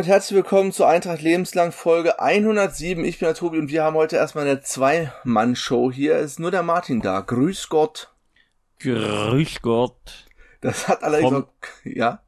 Damit herzlich willkommen zur Eintracht Lebenslang Folge 107. Ich bin der Tobi und wir haben heute erstmal eine Zwei-Mann-Show hier. Es ist nur der Martin da. Grüß Gott. Grüß Gott. Das hat allerdings Vom- auch, ja.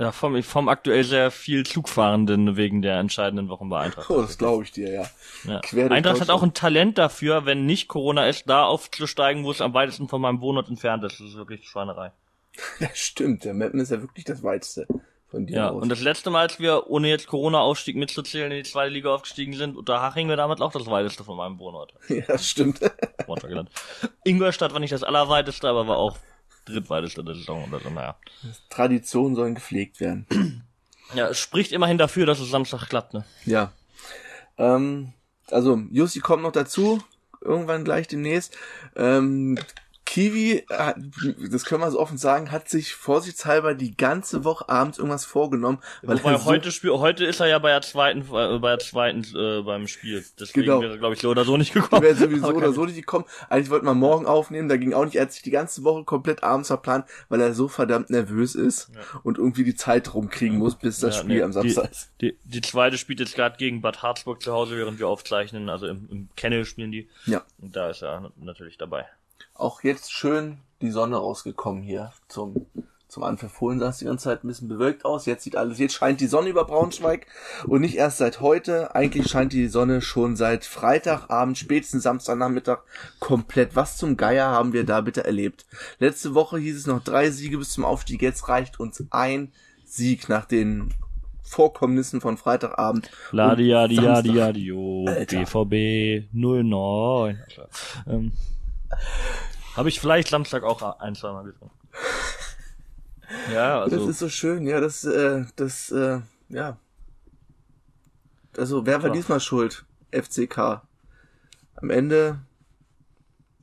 Ja, vom, vom aktuell sehr viel Zugfahrenden wegen der entscheidenden Wochen bei Eintracht. Oh, das glaube ich dir, ja. Ja. Eintracht hat auch ein Talent dafür, wenn nicht Corona ist, da aufzusteigen, wo es am weitesten von meinem Wohnort entfernt ist. Das ist wirklich Schweinerei. Ja, stimmt. Der Mappen ist ja wirklich das weiteste von dir Ja, aus. und das letzte Mal, als wir ohne jetzt Corona-Aufstieg mitzuzählen in die zweite Liga aufgestiegen sind, unter Haching war damals auch das weiteste von meinem Wohnort. ja, das stimmt. Ingolstadt war nicht das allerweiteste, aber war auch drittweiteste der Saison oder so, naja. Traditionen sollen gepflegt werden. Ja, es spricht immerhin dafür, dass es Samstag klappt, ne? Ja. Ähm, also, Jussi kommt noch dazu. Irgendwann gleich demnächst. Ähm, Kiwi, hat, das können wir so offen sagen, hat sich vorsichtshalber die ganze Woche abends irgendwas vorgenommen, weil Wobei so, heute Spiel, heute ist er ja bei der zweiten, äh, bei der zweiten äh, beim Spiel. Deswegen Genau. wäre, glaube ich, oder so nicht gekommen. wäre sowieso Aber oder so nicht gekommen. Eigentlich wollten wir morgen aufnehmen, da ging auch nicht. Er hat sich die ganze Woche komplett abends verplant, weil er so verdammt nervös ist und irgendwie die Zeit rumkriegen muss, bis das Ja, Spiel nee, am Samstag ist. Die, die zweite spielt jetzt gerade gegen Bad Harzburg zu Hause, während wir aufzeichnen. Also im, im Kennel spielen die. Ja. Und da ist er natürlich dabei. Auch jetzt schön die Sonne rausgekommen hier zum zum Anfang vorhin sah es die ganze Zeit ein bisschen bewölkt aus. Jetzt sieht alles, jetzt scheint die Sonne über Braunschweig und nicht erst seit heute. Eigentlich scheint die Sonne schon seit Freitagabend, spätestens Samstagnachmittag komplett. Was zum Geier haben wir da bitte erlebt? Letzte Woche hieß es noch drei Siege bis zum Aufstieg. Jetzt reicht uns ein Sieg nach den Vorkommnissen von Freitagabend. Ladi, und Yadi, Yadi, Samstag. Yadi, jo, Alter. BVB 09. Ähm, Habe ich vielleicht Samstag auch ein, zweimal getrunken. Ja, Das also, ist so schön, ja, das, äh, das, äh, ja. Also, wer war diesmal schuld? FCK. Am Ende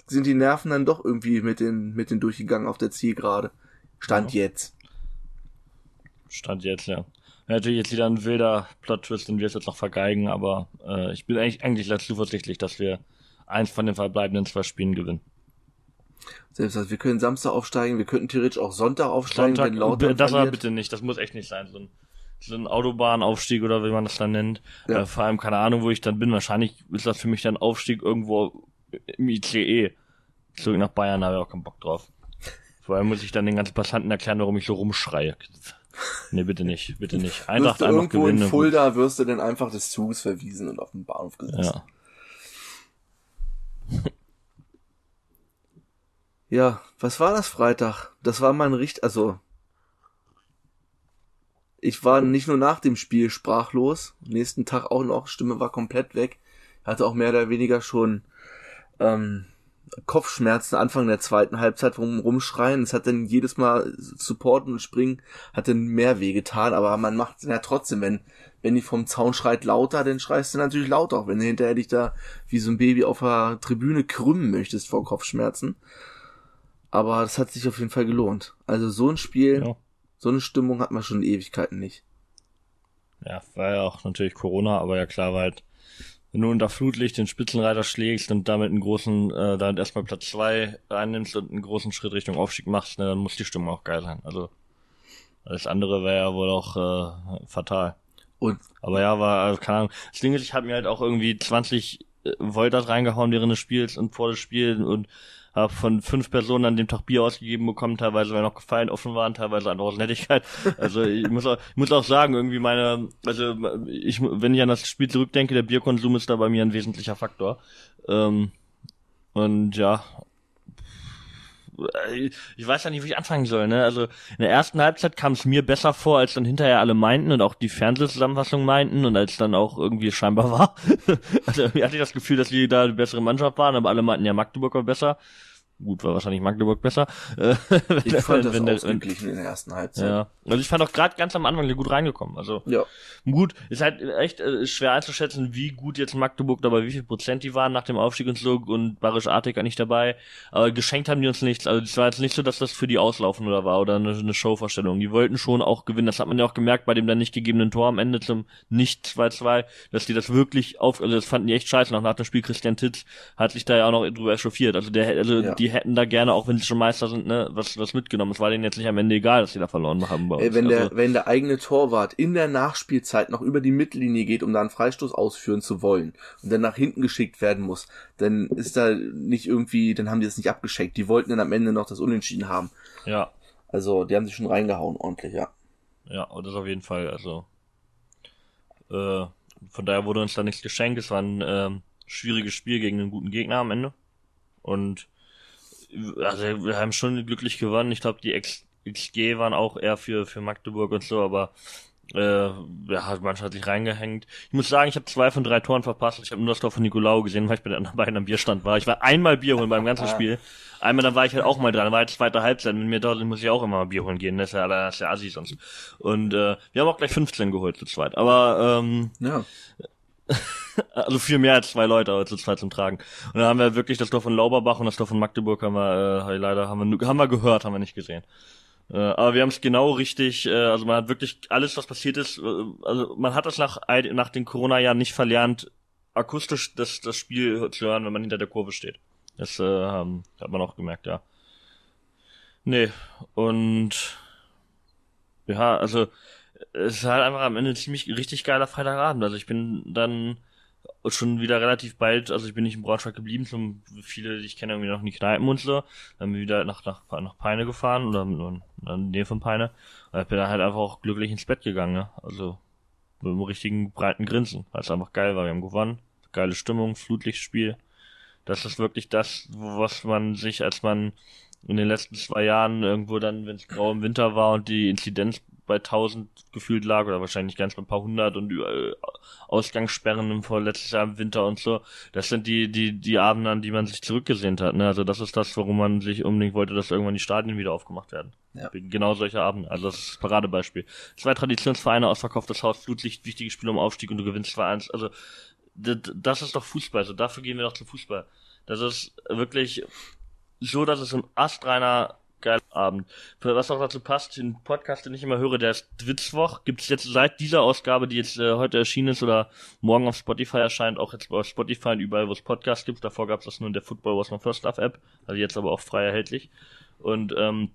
sind die Nerven dann doch irgendwie mit den, mit den durchgegangen auf der Zielgerade. Stand jetzt. Stand jetzt, ja. Ja, Natürlich jetzt wieder ein wilder Plot-Twist, den wir jetzt noch vergeigen, aber äh, ich bin eigentlich, eigentlich zuversichtlich, dass wir eins von den verbleibenden zwei Spielen gewinnen. Selbst also, wir können Samstag aufsteigen, wir könnten theoretisch auch Sonntag aufsteigen, Sonntag, wenn Lautern das aber verliert. bitte nicht, das muss echt nicht sein. So ein, so ein Autobahnaufstieg oder wie man das dann nennt. Ja. Äh, vor allem keine Ahnung, wo ich dann bin. Wahrscheinlich ist das für mich dann Aufstieg irgendwo im ICE. Zurück nach Bayern, da habe ich auch keinen Bock drauf. Vor allem muss ich dann den ganzen Passanten erklären, warum ich so rumschreie. Nee, bitte nicht, bitte nicht. Wirst Eintracht du einfach irgendwo gewinnen. in Fulda wirst du dann einfach des Zuges verwiesen und auf den Bahnhof gesetzt. Ja. Ja, was war das Freitag? Das war mein Richt, also ich war nicht nur nach dem Spiel sprachlos, nächsten Tag auch noch, Stimme war komplett weg, hatte auch mehr oder weniger schon ähm, Kopfschmerzen Anfang der zweiten Halbzeit rum, rumschreien. Es hat dann jedes Mal supporten und springen, hat dann mehr weh getan, aber man macht ja trotzdem, wenn, wenn die vom Zaun schreit lauter, dann schreist du natürlich lauter, auch wenn du hinterher dich da wie so ein Baby auf der Tribüne krümmen möchtest vor Kopfschmerzen. Aber das hat sich auf jeden Fall gelohnt. Also so ein Spiel, Ja. so eine Stimmung hat man schon Ewigkeiten nicht. Ja, war ja auch natürlich Corona, aber ja klar war halt, wenn du unter Flutlicht den Spitzenreiter schlägst und damit einen großen, äh, damit erstmal Platz zwei einnimmst und einen großen Schritt Richtung Aufstieg machst, ne, dann muss die Stimmung auch geil sein. Also alles andere wäre ja wohl auch äh, fatal. Und Aber ja, war, also, keine Ahnung. Das Ding ist, ich habe mir halt auch irgendwie 20 äh, Volt reingehauen während des Spiels und vor des Spiels und habe von fünf Personen an dem Tag Bier ausgegeben bekommen, teilweise weil noch Gefallen offen waren, teilweise einfach aus Nettigkeit. Also ich muss auch, ich muss auch sagen, irgendwie meine, also ich, wenn ich an das Spiel zurückdenke, der Bierkonsum ist da bei mir ein wesentlicher Faktor. Ähm, und ja, ich weiß ja nicht, wie ich anfangen soll, ne? Also in der ersten Halbzeit kam es mir besser vor, als dann hinterher alle meinten und auch die Fernsehzusammenfassung meinten und als dann auch irgendwie scheinbar war. also irgendwie hatte ich das Gefühl, dass wir da die bessere Mannschaft waren, aber alle meinten ja Magdeburg war besser. Gut, war wahrscheinlich Magdeburg besser. Äh, ich fand das wenn der- ausgeglichen in der ersten Halbzeit. ja. Also ich fand auch gerade ganz am Anfang gut reingekommen. Also ja. Gut, ist halt echt äh, schwer einzuschätzen, wie gut jetzt Magdeburg dabei, wie viel Prozent die waren nach dem Aufstieg und so und Barisch Artig nicht dabei. Aber geschenkt haben die uns nichts. Also es war jetzt nicht so, dass das für die auslaufen oder war oder eine, eine Showvorstellung. Die wollten schon auch gewinnen. Das hat man ja auch gemerkt bei dem dann nicht gegebenen Tor am Ende zum nicht 2-2, dass die das wirklich auf, also das fanden die echt scheiße. Noch nach dem Spiel Christian Titz hat sich da ja auch noch drüber echauffiert. Also der, also Ja. die die hätten da gerne, auch wenn sie schon Meister sind, ne, was, was mitgenommen. Es war denen jetzt nicht am Ende egal, dass sie da verloren haben bei uns. Ey, wenn also, der, wenn der eigene Torwart in der Nachspielzeit noch über die Mittellinie geht, um da einen Freistoß ausführen zu wollen und dann nach hinten geschickt werden muss, dann ist da nicht irgendwie, dann haben die das nicht abgeschickt. Die wollten dann am Ende noch das Unentschieden haben. Ja. Also, die haben sich schon reingehauen, ordentlich, ja. Ja, und das auf jeden Fall, also, äh, von daher wurde uns da nichts geschenkt. Es war ein ähm, schwieriges Spiel gegen einen guten Gegner am Ende. Und also wir haben schon glücklich gewonnen. Ich glaube, die XG waren auch eher für, für Magdeburg und so, aber äh, ja, manchmal hat sich reingehängt. Ich muss sagen, ich habe zwei von drei Toren verpasst. Ich habe nur das Tor von Nicolau gesehen, weil ich bei den anderen beiden am Bierstand war. Ich war einmal Bier holen beim ganzen ah. Spiel. Einmal dann war ich halt auch mal dran, war halt zweite Halbzeit. Mit mir dort muss ich auch immer mal Bier holen gehen. Das ist ja, das ist ja Assi sonst. Und äh, wir haben auch gleich 15 geholt zu zweit. Aber ähm, ja. also viel mehr als zwei Leute aber zu zweit zum Tragen. Und dann haben wir wirklich das Tor von Lauberbach und das Tor von Magdeburg haben wir äh, leider haben wir, haben wir gehört, haben wir nicht gesehen. Äh, aber wir haben es genau richtig, äh, also man hat wirklich alles, was passiert ist, äh, also man hat das nach, nach den Corona-Jahren nicht verlernt, akustisch das, das Spiel zu hören, wenn man hinter der Kurve steht. Das äh, hat man auch gemerkt, ja. Nee, und ja, also es ist halt einfach am Ende ziemlich richtig geiler Freitagabend. Also ich bin dann schon wieder relativ bald, also ich bin nicht in Braunschweig geblieben, zum viele, die ich kenne, irgendwie noch in die Kneipen und so. Dann bin ich wieder nach, nach, nach Peine gefahren oder in der Nähe von Peine. Und ich bin dann halt einfach auch glücklich ins Bett gegangen, ne? Also mit einem richtigen breiten Grinsen, weil es einfach geil war. Wir haben gewonnen, geile Stimmung, Flutlichtspiel. Das ist wirklich das, was man sich, als man in den letzten zwei Jahren irgendwo dann, wenn es grau im Winter war und die Inzidenz bei 1000 gefühlt lag oder wahrscheinlich ganz bei ein paar hundert und Ausgangssperren im vorletztes Jahr im Winter und so. Das sind die, die, die Abende, an die man sich zurückgesehnt hat. Ne? Also das ist das, warum man sich unbedingt wollte, dass irgendwann die Stadien wieder aufgemacht werden. Ja. Genau solche Abende. Also das ist das Paradebeispiel. Zwei Traditionsvereine, ausverkauftes Haus, Flutlicht, wichtiges Spiel um Aufstieg und du gewinnst 2-1. Also das ist doch Fußball. So dafür gehen wir doch zum Fußball. Das ist wirklich so, dass es ein astreiner geiler Abend. Für was auch dazu passt, den Podcast, den ich immer höre, der ist Dwitzwoch, gibt es jetzt seit dieser Ausgabe, die jetzt äh, heute erschienen ist oder morgen auf Spotify erscheint, auch jetzt auf Spotify und überall, wo es Podcasts gibt. Davor gab es das nur in der Football Was My First Love App, also jetzt aber auch frei erhältlich. Und ähm,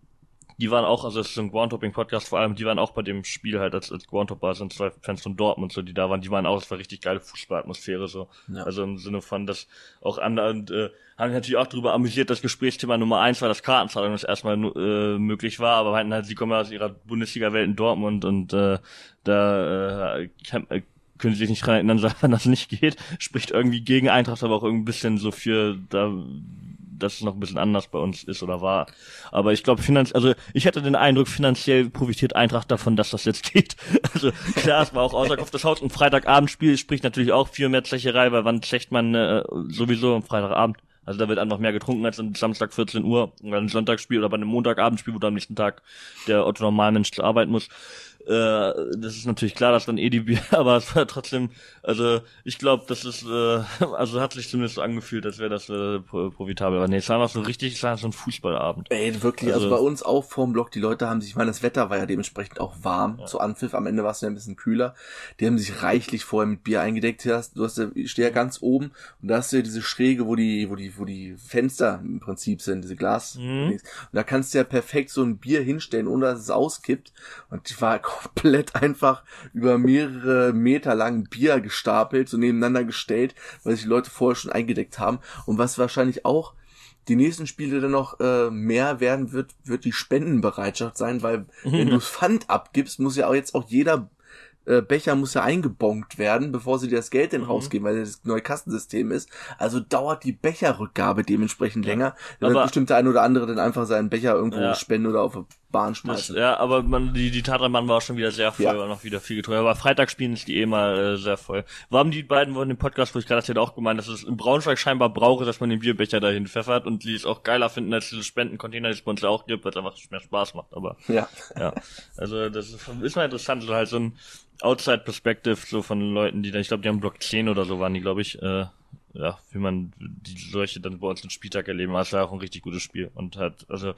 die waren auch, also es ist so ein Groundhopping-Podcast vor allem, die waren auch bei dem Spiel halt als, als Groundhopper, sind zwei Fans von Dortmund so, die da waren, die waren auch, es war richtig geile Fußballatmosphäre so. Ja. Also im Sinne von, dass auch andere und, äh, haben natürlich auch darüber amüsiert, das Gesprächsthema Nummer eins war, dass Kartenzahlung das erstmal äh, möglich war, aber meinten halt, sie kommen ja aus ihrer Bundesliga-Welt in Dortmund und äh, da äh, äh können sie sich nicht dran erinnern, wenn das nicht geht, spricht irgendwie gegen Eintracht, aber auch irgendwie ein bisschen so für da dass es noch ein bisschen anders bei uns ist oder war. Aber ich glaube, finanz also ich hätte den Eindruck, finanziell profitiert Eintracht davon, dass das jetzt geht. Also klar, es war auch außer das Haus ein Freitagabendspiel, spricht natürlich auch viel mehr Zecherei, weil wann zecht man äh, sowieso am Freitagabend? Also da wird einfach mehr getrunken als am Samstag 14 Uhr oder ein Sonntagsspiel oder bei einem Montagabendspiel, wo du am nächsten Tag der Otto Normalmensch zur Arbeit muss. Äh, das ist natürlich klar, dass dann eh die Bier, aber es war trotzdem, also ich glaube, das ist, äh, also hat sich zumindest so angefühlt, als wäre das äh, profitabel. Aber nee, es war noch so richtig, es war so ein Fußballabend. Ey, wirklich, also, also bei uns auch vorm Block, die Leute haben sich, ich meine, das Wetter war ja dementsprechend auch warm ja. zu Anpfiff, am Ende war es ja ein bisschen kühler. Die haben sich reichlich vorher mit Bier eingedeckt. Du hast, du hast ja, ich stehe ja ganz oben und da hast du ja diese Schräge, wo die, wo die, wo die Fenster im Prinzip sind, diese Glas. Mhm. Und da kannst du ja perfekt so ein Bier hinstellen, ohne dass es auskippt. Und die war komplett einfach über mehrere Meter lang Bier gestapelt, so nebeneinander gestellt, weil sich die Leute vorher schon eingedeckt haben. Und was wahrscheinlich auch die nächsten Spiele dann noch äh, mehr werden wird, wird die Spendenbereitschaft sein, weil wenn du Pfand abgibst, muss ja auch jetzt auch jeder äh, Becher muss ja eingebonkt werden, bevor sie dir das Geld denn mhm. rausgeben, weil das neue Kastensystem ist. Also dauert die Becherrückgabe dementsprechend länger. Da wird bestimmt der ein oder andere dann einfach seinen Becher irgendwo ja. spenden oder auf Bahn schmeißen. Das, ja, aber man, die, die Tatranbahn war auch schon wieder sehr voll, ja. war noch wieder viel getrunken. Aber Freitag spielen ist die eh mal äh, sehr voll. Haben die beiden wurden im Podcast, wo ich gerade erzählt, auch gemeint, dass es in Braunschweig scheinbar brauche, dass man den Bierbecher dahin pfeffert und die es auch geiler finden als diese Spendencontainer, die es bei uns ja auch gibt, weil es einfach mehr Spaß macht. Aber ja. ja. Also das ist, ist mal interessant, so halt so ein Outside Perspective so von Leuten, die da, ich glaube, die haben Block 10 oder so waren die, glaube ich, äh, ja, wie man die solche dann bei uns den Spieltag erleben, war es ja auch ein richtig gutes Spiel und hat, also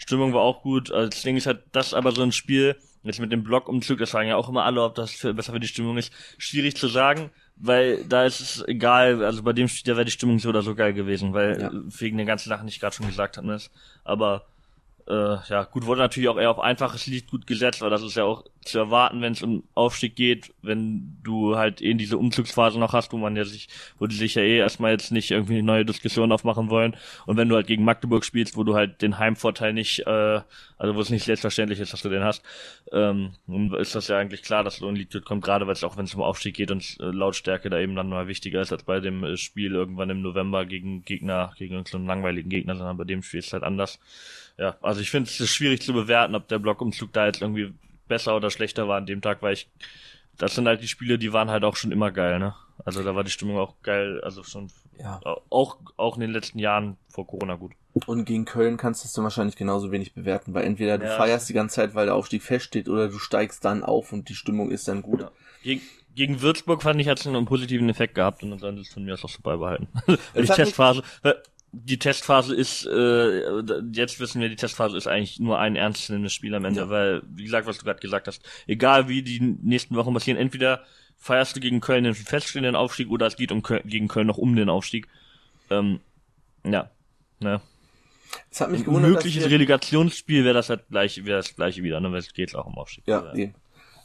Stimmung war auch gut. Also das Ding ist halt, das aber so ein Spiel, jetzt mit dem Blockumzug, das sagen ja auch immer alle, ob das für, besser für die Stimmung ist, schwierig zu sagen, weil da ist es egal, also bei dem Spiel, da wäre die Stimmung so oder so geil gewesen, weil ja. wegen den ganzen Sachen, die ich gerade schon gesagt habe, ist. Aber äh, ja, gut, wurde natürlich auch eher auf einfaches Lied gut gesetzt, weil das ist ja auch zu erwarten, wenn es um Aufstieg geht, wenn du halt eh in diese Umzugsphase noch hast, wo man ja sich, wo die sich ja eh erstmal jetzt nicht irgendwie eine neue Diskussion aufmachen wollen. Und wenn du halt gegen Magdeburg spielst, wo du halt den Heimvorteil nicht, äh, also wo es nicht selbstverständlich ist, dass du den hast, ähm, ist das ja eigentlich klar, dass so ein Lied kommt, gerade weil es auch wenn es um Aufstieg geht und äh, Lautstärke da eben dann mal wichtiger ist als bei dem äh, Spiel irgendwann im November gegen Gegner, gegen so einen langweiligen Gegner, sondern bei dem Spiel ist es halt anders. Ja, also ich finde es schwierig zu bewerten, ob der Blockumzug da jetzt irgendwie besser oder schlechter war an dem Tag, weil ich, das sind halt die Spiele, die waren halt auch schon immer geil, ne? Also da war die Stimmung auch geil, also schon, ja. auch, auch in den letzten Jahren vor Corona gut. Und gegen Köln kannst du es dann wahrscheinlich genauso wenig bewerten, weil entweder du ja, feierst die ganze Zeit, weil der Aufstieg feststeht, oder du steigst dann auf und die Stimmung ist dann gut. Ja. Gegen, gegen Würzburg fand ich, hat es einen positiven Effekt gehabt und dann ist es von mir aus auch so beibehalten. die Testphase, die Testphase ist, äh, jetzt wissen wir, die Testphase ist eigentlich nur ein ernstzunehmendes Spiel am Ende, ja. weil, wie gesagt, was du gerade gesagt hast, egal wie die nächsten Wochen passieren, entweder feierst du gegen Köln den feststehenden Aufstieg oder es geht um Köln, gegen Köln noch um den Aufstieg. Ähm, ja, ne. Es hat mich gewundert, Ein mögliches Relegationsspiel wäre das halt gleich, wäre das gleiche wieder, ne, weil es geht auch um Aufstieg. Ja, ja.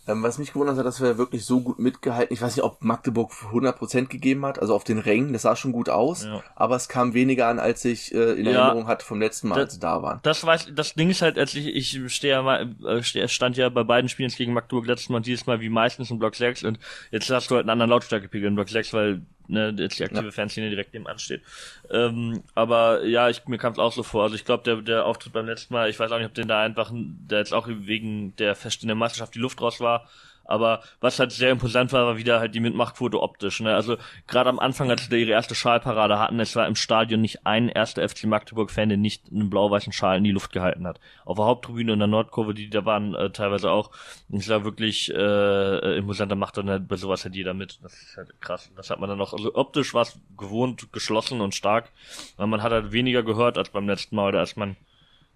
Ähm, was mich gewundert hat, dass wir wirklich so gut mitgehalten. Ich weiß nicht, ob Magdeburg 100% gegeben hat, also auf den Rängen, das sah schon gut aus, ja. aber es kam weniger an, als ich äh, in ja, Erinnerung hatte vom letzten Mal, das, als sie da waren. Das weiß, das Ding ist halt, als ich, ich stehe ja mal, äh, stand ja bei beiden Spielen gegen Magdeburg letztes Mal dieses Mal wie meistens in Block 6 und jetzt hast du halt einen anderen Lautstärkepegel in Block 6, weil ne, jetzt die aktive ja. Fanszene direkt nebenan steht. Ähm, aber ja, ich, mir kam es auch so vor. Also ich glaube, der, der Auftritt beim letzten Mal, ich weiß auch nicht, ob den da einfach, der jetzt auch wegen der feststehenden Meisterschaft die Luft raus war, aber was halt sehr imposant war, war wieder halt die Mitmachquote optisch. Ne? Also gerade am Anfang, als sie ihre erste Schalparade hatten, es war im Stadion nicht ein erster FC Magdeburg-Fan, der nicht einen blau-weißen Schal in die Luft gehalten hat. Auf der Haupttribüne in der Nordkurve, die da waren, äh, teilweise auch. Es war wirklich äh, imposanter macht dann halt bei sowas halt jeder mit. Das ist halt krass. Das hat man dann auch, also optisch war es gewohnt, geschlossen und stark. Aber man hat halt weniger gehört als beim letzten Mal oder als man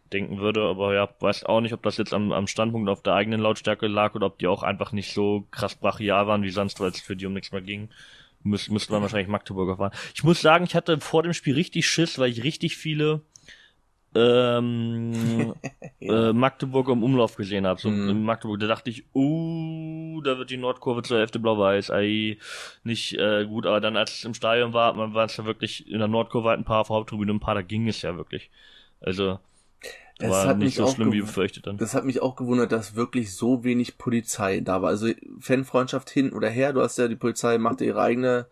denken würde, aber ja, weiß auch nicht, ob das jetzt am, am Standpunkt auf der eigenen Lautstärke lag oder ob die auch einfach nicht so krass brachial waren wie sonst, weil es für die um nichts mehr ging. Müs müsste man wahrscheinlich Magdeburger fahren. Ich muss sagen, ich hatte vor dem Spiel richtig Schiss, weil ich richtig viele ähm, äh, Magdeburg im Umlauf gesehen habe. So in Magdeburg, da dachte ich, uh, da wird die Nordkurve zur Hälfte blau-weiß. Nicht äh, gut, aber dann als es im Stadion war, man war es ja wirklich in der Nordkurve halt ein paar auf Haupttribüne, ein paar, da ging es ja wirklich. Also das war hat nicht mich so auch schlimm wie befürchtet dann. Das hat mich auch gewundert, dass wirklich so wenig Polizei da war. Also Fanfreundschaft hin oder her, du hast ja die Polizei macht ihre eigene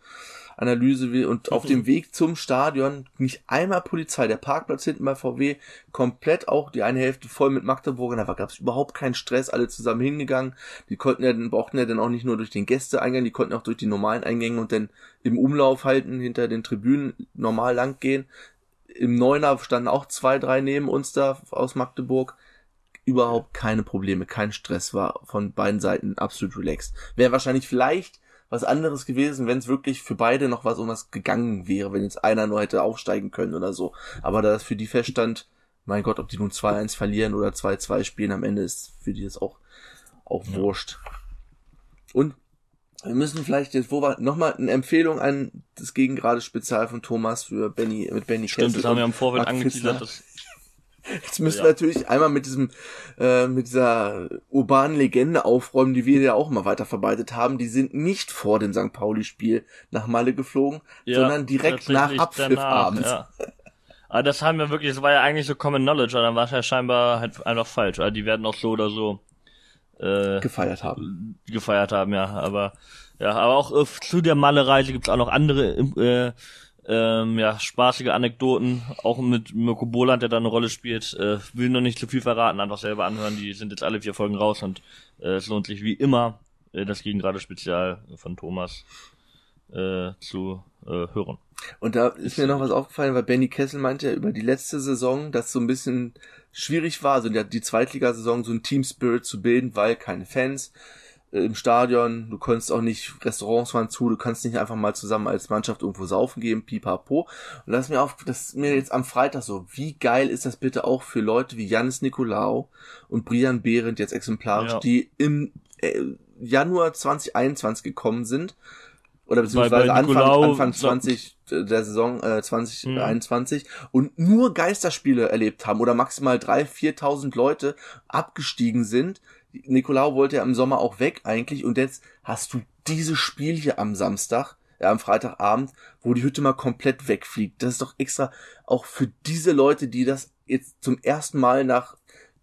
Analyse und auf dem Weg zum Stadion nicht einmal Polizei. Der Parkplatz hinten bei VW komplett auch die eine Hälfte voll mit Magdeburgern. Da gab es überhaupt keinen Stress, alle zusammen hingegangen. Die konnten ja, brauchten ja dann auch nicht nur durch den Gästeeingang, die konnten auch durch die normalen Eingänge und dann im Umlauf halten, hinter den Tribünen normal lang gehen im Neuner standen auch zwei, drei neben uns da aus Magdeburg. Überhaupt keine Probleme, kein Stress war von beiden Seiten absolut relaxed. Wäre wahrscheinlich vielleicht was anderes gewesen, wenn es wirklich für beide noch was um was gegangen wäre, wenn jetzt einer nur hätte aufsteigen können oder so. Aber da das für die feststand, mein Gott, ob die nun 2-1 verlieren oder 2-2 spielen, am Ende ist für die das auch, auch ja. wurscht. Und wir müssen vielleicht jetzt, wo wir nochmal eine Empfehlung an das Gegengrade Spezial von Thomas für Benny mit Benny Stimmt, Kessel das haben wir im Vorfeld angeteasert. Jetzt müssen ja. wir natürlich einmal mit diesem äh, mit dieser urbanen Legende aufräumen, die wir ja auch mal weiter verbreitet haben. Die sind nicht vor dem St. Pauli-Spiel nach Malle geflogen, ja, sondern direkt nach Abpfiff danach, abends. Ja. Aber das haben wir wirklich, das war ja eigentlich so Common Knowledge, aber dann war es ja scheinbar halt einfach falsch. Also die werden auch so oder so äh, gefeiert haben. Gefeiert haben, ja. Aber ja, aber auch äh, zu der Malerreise gibt's auch noch andere äh, ähm, ja, spaßige Anekdoten, auch mit Mirko Boland, der da eine Rolle spielt. Äh, will noch nicht zu viel verraten, einfach selber anhören. Die sind jetzt alle vier Folgen raus und äh, es lohnt sich wie immer, äh, das Gegengrade Spezial von Thomas äh, zu äh, hören. Und da ist mir noch was aufgefallen, weil Benny Kessel meinte ja über die letzte Saison, dass so ein bisschen schwierig war, also die Zweitligasaison so ein Team Spirit zu bilden, weil keine Fans äh, im Stadion, du konntest auch nicht, Restaurants waren zu, du kannst nicht einfach mal zusammen als Mannschaft irgendwo saufen gehen, pipapo. Und das ist mir auf, das ist mir jetzt am Freitag so, wie geil ist das bitte auch für Leute wie Janis Nikolaou und Brian Behrendt jetzt exemplarisch, ja. die im äh, Januar 2021 gekommen sind oder beziehungsweise Anfang, Anfang 20 der Saison äh, 2021 mhm. und nur Geisterspiele erlebt haben oder maximal drei, viertausend Leute abgestiegen sind. Nicolau wollte ja im Sommer auch weg eigentlich und jetzt hast du dieses Spiel hier am Samstag, ja, am Freitagabend, wo die Hütte mal komplett wegfliegt. Das ist doch extra auch für diese Leute, die das jetzt zum ersten Mal nach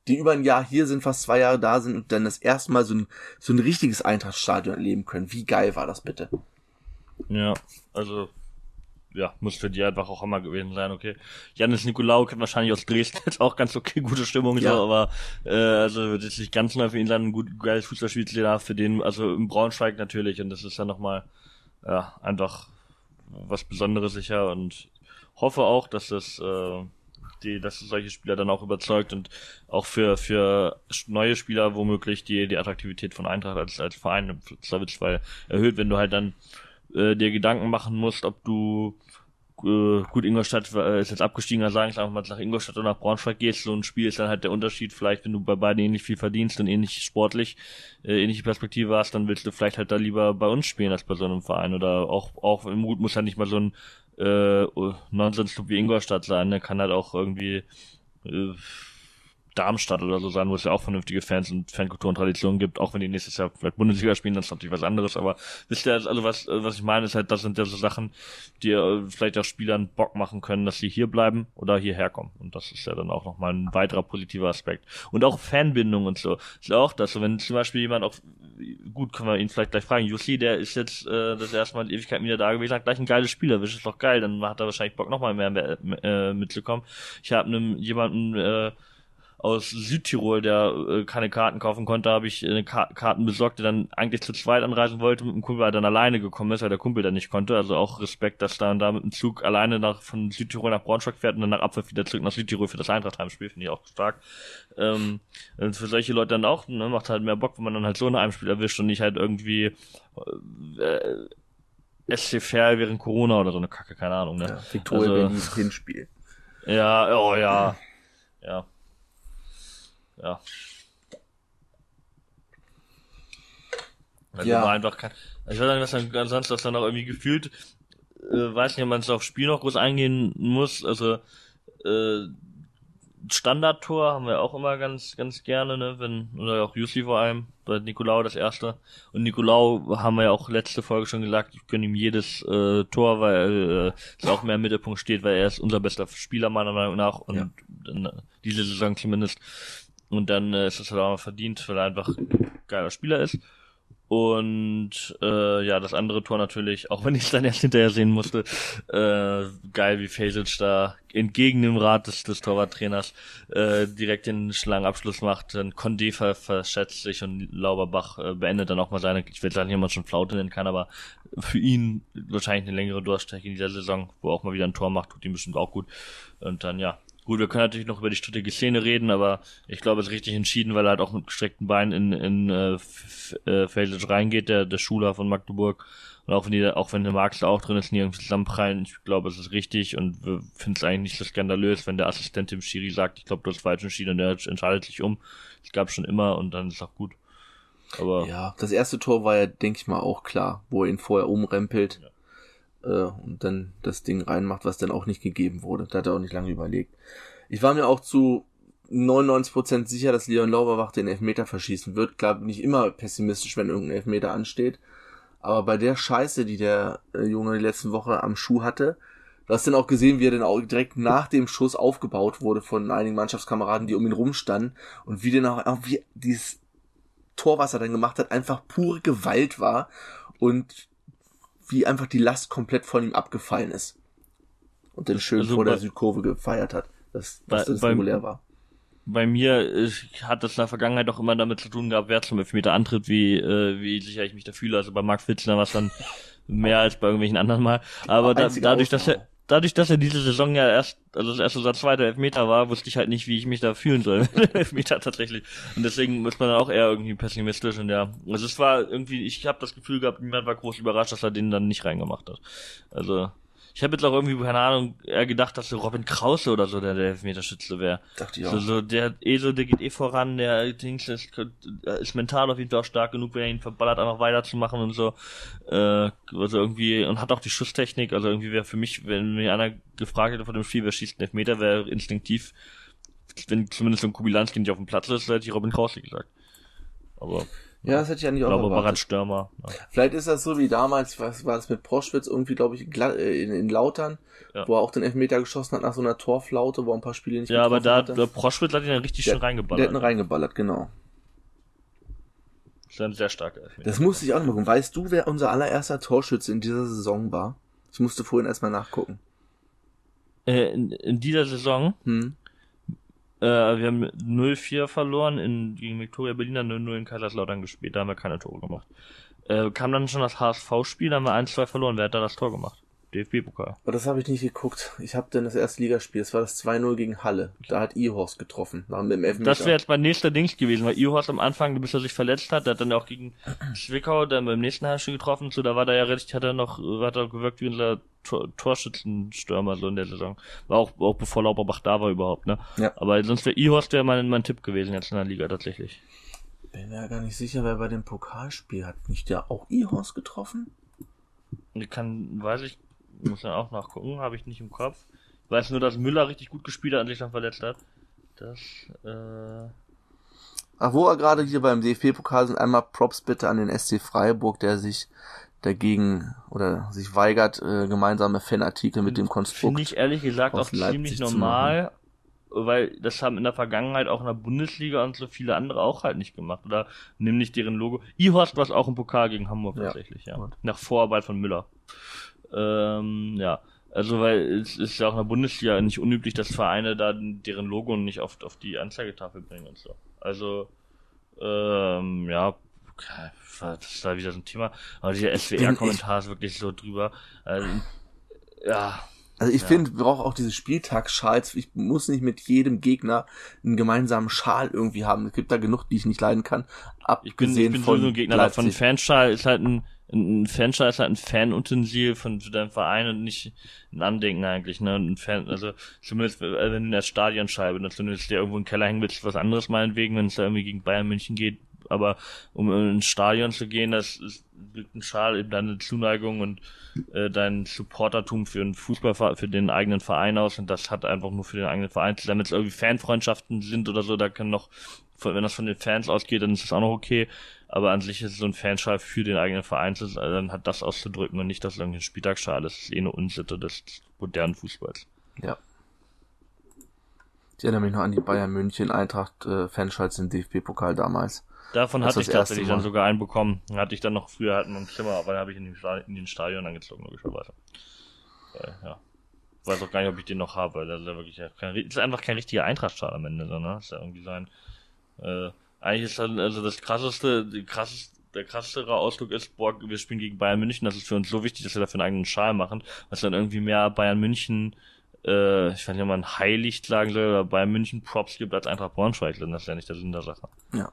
die über ein Jahr hier sind, fast zwei Jahre da sind und dann das erste Mal so ein, so ein richtiges Eintrachtstadion erleben können. Wie geil war das bitte? Ja, also ja, muss für die einfach auch immer gewesen sein, okay. Janis Nikolaou kennt wahrscheinlich aus Dresden jetzt auch ganz okay, gute Stimmung, ja. so, aber äh, also wird jetzt nicht ganz neu für ihn sein, ein gut, geiles Fußballspiel für den, also im Braunschweig natürlich und das ist dann nochmal, ja, einfach was Besonderes sicher und hoffe auch, dass das, äh, die, dass solche Spieler dann auch überzeugt und auch für, für neue Spieler womöglich die, die Attraktivität von Eintracht als, als Verein im weil erhöht, wenn du halt dann äh, dir Gedanken machen musst, ob du äh, gut, Ingolstadt äh, ist jetzt abgestiegen, dann sagen ich einfach mal nach Ingolstadt oder nach Braunschweig gehst, so ein Spiel ist dann halt der Unterschied, vielleicht wenn du bei beiden ähnlich viel verdienst und ähnlich sportlich, äh, ähnliche Perspektive hast, dann willst du vielleicht halt da lieber bei uns spielen als bei so einem Verein. Oder auch, auch im Mut muss ja nicht mal so ein äh, Nonsensclub wie Ingolstadt sein, der kann halt auch irgendwie äh, Darmstadt oder so sein, wo es ja auch vernünftige Fans und Fankultur und Traditionen gibt, auch wenn die nächstes Jahr vielleicht Bundesliga spielen, dann ist natürlich was anderes, aber wisst ihr, also was, was ich meine, ist halt, das sind ja so Sachen, die äh, vielleicht auch Spielern Bock machen können, dass sie hier bleiben oder hierher kommen. Und das ist ja dann auch nochmal ein weiterer positiver Aspekt. Und auch Fanbindung und so. Ist auch das, so, wenn zum Beispiel jemand auch, gut, können wir ihn vielleicht gleich fragen, Jussi, der ist jetzt äh, das erste Mal in Ewigkeit wieder da gewesen, hat gleich ein geiles Spiel erwischt, ist doch geil, dann hat er wahrscheinlich Bock nochmal mehr, mehr äh, mitzukommen. Ich habe einem jemanden äh, aus Südtirol, der äh, keine Karten kaufen konnte, habe ich äh, Ka Karten besorgt, der dann eigentlich zu zweit anreisen wollte, mit dem Kumpel dann alleine gekommen ist, weil der Kumpel dann nicht konnte. Also auch Respekt, dass dann da mit dem Zug alleine nach von Südtirol nach Braunschweig fährt und dann nach Abpfiff wieder zurück nach Südtirol für das Eintracht-Heimspiel, finde ich auch stark. Ähm, und für solche Leute dann auch, ne, macht halt mehr Bock, wenn man dann halt so ein Heimspiel erwischt und nicht halt irgendwie äh, SC Verl während Corona oder so eine Kacke, keine Ahnung, ne? Ja, Victoria also, Berlin Hinspiel. Ja, oh ja. Ja ja. Weil ja. einfach kann. Ich weiß nicht, was dann sonst das dann auch irgendwie gefühlt, äh, weiß nicht, ob man es aufs Spiel noch groß eingehen muss. Also äh, Standardtor haben wir auch immer ganz, ganz gerne, ne, wenn, oder auch Jussi vor allem, bei Nicolau das erste. Und Nicolau haben wir ja auch letzte Folge schon gesagt, ich gönne ihm jedes äh, Tor, weil äh, es auch mehr im Mittelpunkt steht, weil er ist unser bester Spieler meiner Meinung nach und ja. in, diese Saison zumindest. Und dann äh, ist es halt auch mal verdient, weil er einfach ein geiler Spieler ist. Und äh, ja, das andere Tor natürlich, auch wenn ich es dann erst hinterher sehen musste, äh, geil, wie Fasic da entgegen dem Rat des, des Torwarttrainers äh, direkt den Schlangenabschluss macht. Dann Condé ver verschätzt sich und Lauberbach äh, beendet dann auch mal seine, ich will sagen, jemand schon Flaute nennen kann, aber für ihn wahrscheinlich eine längere Durchstrecke in dieser Saison, wo er auch mal wieder ein Tor macht, tut ihm bestimmt auch gut. Und dann ja, Gut, wir können natürlich noch über die strittige Szene reden, aber ich glaube, es ist richtig entschieden, weil er halt auch mit gestreckten Beinen in, in äh, äh Felsic reingeht, der, der Schuler von Magdeburg. Und auch wenn die, auch wenn der Marx da auch drin ist, nie irgendwie zusammenprallen, ich glaube, es ist richtig und wir finden es eigentlich nicht so skandalös, wenn der Assistent dem Schiri sagt, ich glaube, du hast falsch entschieden und der entscheidet sich um. Das gab schon immer und dann ist auch gut. Aber ja, das erste Tor war ja, denke ich mal, auch klar, wo er ihn vorher umrempelt. Ja äh, und dann das Ding reinmacht, was dann auch nicht gegeben wurde. Da hat er auch nicht lange überlegt. Ich war mir auch zu 99% sicher, dass Leon Lauberbach den Elfmeter verschießen wird. Klar, bin ich immer pessimistisch, wenn irgendein Elfmeter ansteht. Aber bei der Scheiße, die der äh, Junge die letzten Woche am Schuh hatte, du hast dann auch gesehen, wie er dann auch direkt nach dem Schuss aufgebaut wurde von einigen Mannschaftskameraden, die um ihn rumstanden und wie dann auch wie dieses Tor, was er dann gemacht hat, einfach pure Gewalt war und wie einfach die Last komplett von ihm abgefallen ist. Und dann schön also vor der Südkurve gefeiert hat, dass, dass das regulär war. Bei mir ich, hat das in der Vergangenheit auch immer damit zu tun gehabt, wer zum Elfmeter antritt, wie, äh, wie sicher ich mich da fühle. Also bei Marc Fitzner war es dann mehr als bei irgendwelchen anderen Mal. Aber da, dadurch, dass er dadurch, dass er diese Saison ja erst, also das erste oder zweite Elfmeter war, wusste ich halt nicht, wie ich mich da fühlen soll. Elfmeter tatsächlich. Und deswegen ist man dann auch eher irgendwie pessimistisch und ja. Also es war irgendwie, ich habe das Gefühl gehabt, niemand war groß überrascht, dass er den dann nicht reingemacht hat. Also Ich habe jetzt auch irgendwie, keine Ahnung, eher gedacht, dass so Robin Krause oder so der, der Elfmeterschütze wäre. Dachte ich auch. So, so, der eh so, der geht eh voran, der Dings ist, ist mental auf jeden Fall auch stark genug, wenn er ihn verballert, einfach weiterzumachen und so. Äh, also irgendwie, und hat auch die Schusstechnik, also irgendwie wäre für mich, wenn mir einer gefragt hätte von dem Spiel, wer schießt einen Elfmeter, wäre instinktiv, wenn zumindest so ein Kubilanski nicht auf dem Platz ist, hätte ich Robin Krause gesagt. Aber Ja, das hätte ich eigentlich auch glaube, Barat erwartet. Stürmer. Ja. Vielleicht ist das so wie damals, was war das mit Proschwitz irgendwie, glaube ich, äh, in, in Lautern, Ja. wo er auch den Elfmeter geschossen hat nach so einer Torflaute, wo er ein paar Spiele nicht Ja, aber da, der hatte. Proschwitz hat ihn dann richtig Der- schön Der reingeballert. hat ihn reingeballert, genau. Das ist ein sehr starker Elfmeter. Das musste ich auch noch gucken. Weißt du, wer unser allererster Torschütze in dieser Saison war? Ich musste vorhin erstmal nachgucken. Äh, in, in dieser Saison, Hm? Äh, wir haben 0-4 verloren in, gegen Viktoria Berlin, dann 0-0 in Kaiserslautern gespielt, da haben wir keine Tore gemacht. Äh, kam dann schon das HSV-Spiel, da haben wir 1-2 verloren. Wer hat da das Tor gemacht? DFB-Pokal. Aber das habe ich nicht geguckt. Ich habe dann das erste Ligaspiel, das war das 2-0 gegen Halle. Da hat Ihorst getroffen. Nach dem Elfmeter. Das wäre jetzt mein nächster Dings gewesen, weil Ihorst am Anfang, bis er sich verletzt hat, der hat dann auch gegen Zwickau dann beim nächsten Heimspiel getroffen, so da war der ja richtig, hat er noch, hat er gewirkt wie unser Tor, Torschützenstürmer so in der Saison. War auch, auch bevor Lauberbach da war überhaupt, ne? Ja. Aber sonst wäre Ihorst wäre mein, mein Tipp gewesen jetzt in der Liga tatsächlich. Bin mir ja gar nicht sicher, wer bei dem Pokalspiel hat. Nicht der auch Ihorst getroffen? Ich kann, weiß ich, muss dann auch nachgucken, habe ich nicht im Kopf. Ich weiß nur, dass Müller richtig gut gespielt hat und sich dann verletzt hat. Das, äh, Ach, wo er gerade hier beim DFB-Pokal sind, einmal Props bitte an den SC Freiburg, der sich dagegen oder sich weigert, äh, gemeinsame Fanartikel mit dem Konstrukt. Finde ich ehrlich gesagt auch ziemlich normal, weil das haben in der Vergangenheit auch in der Bundesliga und so viele andere auch halt nicht gemacht. Oder nimm nicht deren Logo. Ihorst war es auch im Pokal gegen Hamburg Ja. tatsächlich, ja. Nach Vorarbeit von Müller. Ähm, ja. Also weil es ist ja auch in der Bundesliga nicht unüblich, dass Vereine da deren Logo nicht oft auf die Anzeigetafel bringen und so. Also ähm, ja, das ist da wieder so ein Thema. Aber dieser SWR-Kommentar ist wirklich so drüber. Also, ja, Also ich Ja. finde, wir brauchen auch diese Spieltagsschals. Ich muss nicht mit jedem Gegner einen gemeinsamen Schal irgendwie haben. Es gibt da genug, die ich nicht leiden kann. Ich bin, Abgesehen ich bin von sowieso ein Gegner. Leipzig. Fanschal ist halt ein, ein Fanschal ist halt ein Fanutensil von für deinem Verein und nicht ein Andenken eigentlich, ne? Ein Fan, also zumindest äh, wenn du in der Stadionscheibe, dann zumindest dir irgendwo im Keller hängen willst, was anderes meinetwegen, wenn es da irgendwie gegen Bayern München geht. Aber um ins Stadion zu gehen, das ist ein Schal eben deine Zuneigung und äh, dein Supportertum für den Fußball, für den eigenen Verein aus und das hat einfach nur für den eigenen Verein. Damit es irgendwie Fanfreundschaften sind oder so, da können noch, wenn das von den Fans ausgeht, dann ist das auch noch okay. Aber an sich ist es so ein Fanschal für den eigenen Verein, also dann hat das auszudrücken und nicht, dass irgendwie ein Spieltagsschal ist. Das ist eh eine Unsitte des modernen Fußballs. Ja. Ich erinnere mich noch an die Bayern München Eintracht äh, Fanschals im DFB-Pokal damals. Davon Das hatte ich das erste tatsächlich dann sogar einen bekommen. Hatte ich dann noch früher halt in meinem Zimmer, aber dann habe ich in, den Sta- in den Stadion angezogen, logischerweise. Weil, ja. Ich weiß auch gar nicht, ob ich den noch habe, weil das ist ja wirklich kein, ist einfach kein richtiger Eintrachtschal am Ende, so, ne? Ist ja irgendwie sein, äh, eigentlich ist dann, also das krasseste, die krasseste, der krassere Ausdruck ist, boah, wir spielen gegen Bayern München, das ist für uns so wichtig, dass wir dafür einen eigenen Schal machen, was dann irgendwie mehr Bayern München, äh, ich weiß nicht, ob man heiligt sagen soll, oder Bayern München Props gibt als Eintracht Braunschweig, das ist ja nicht der Sinn der Sache. Ja.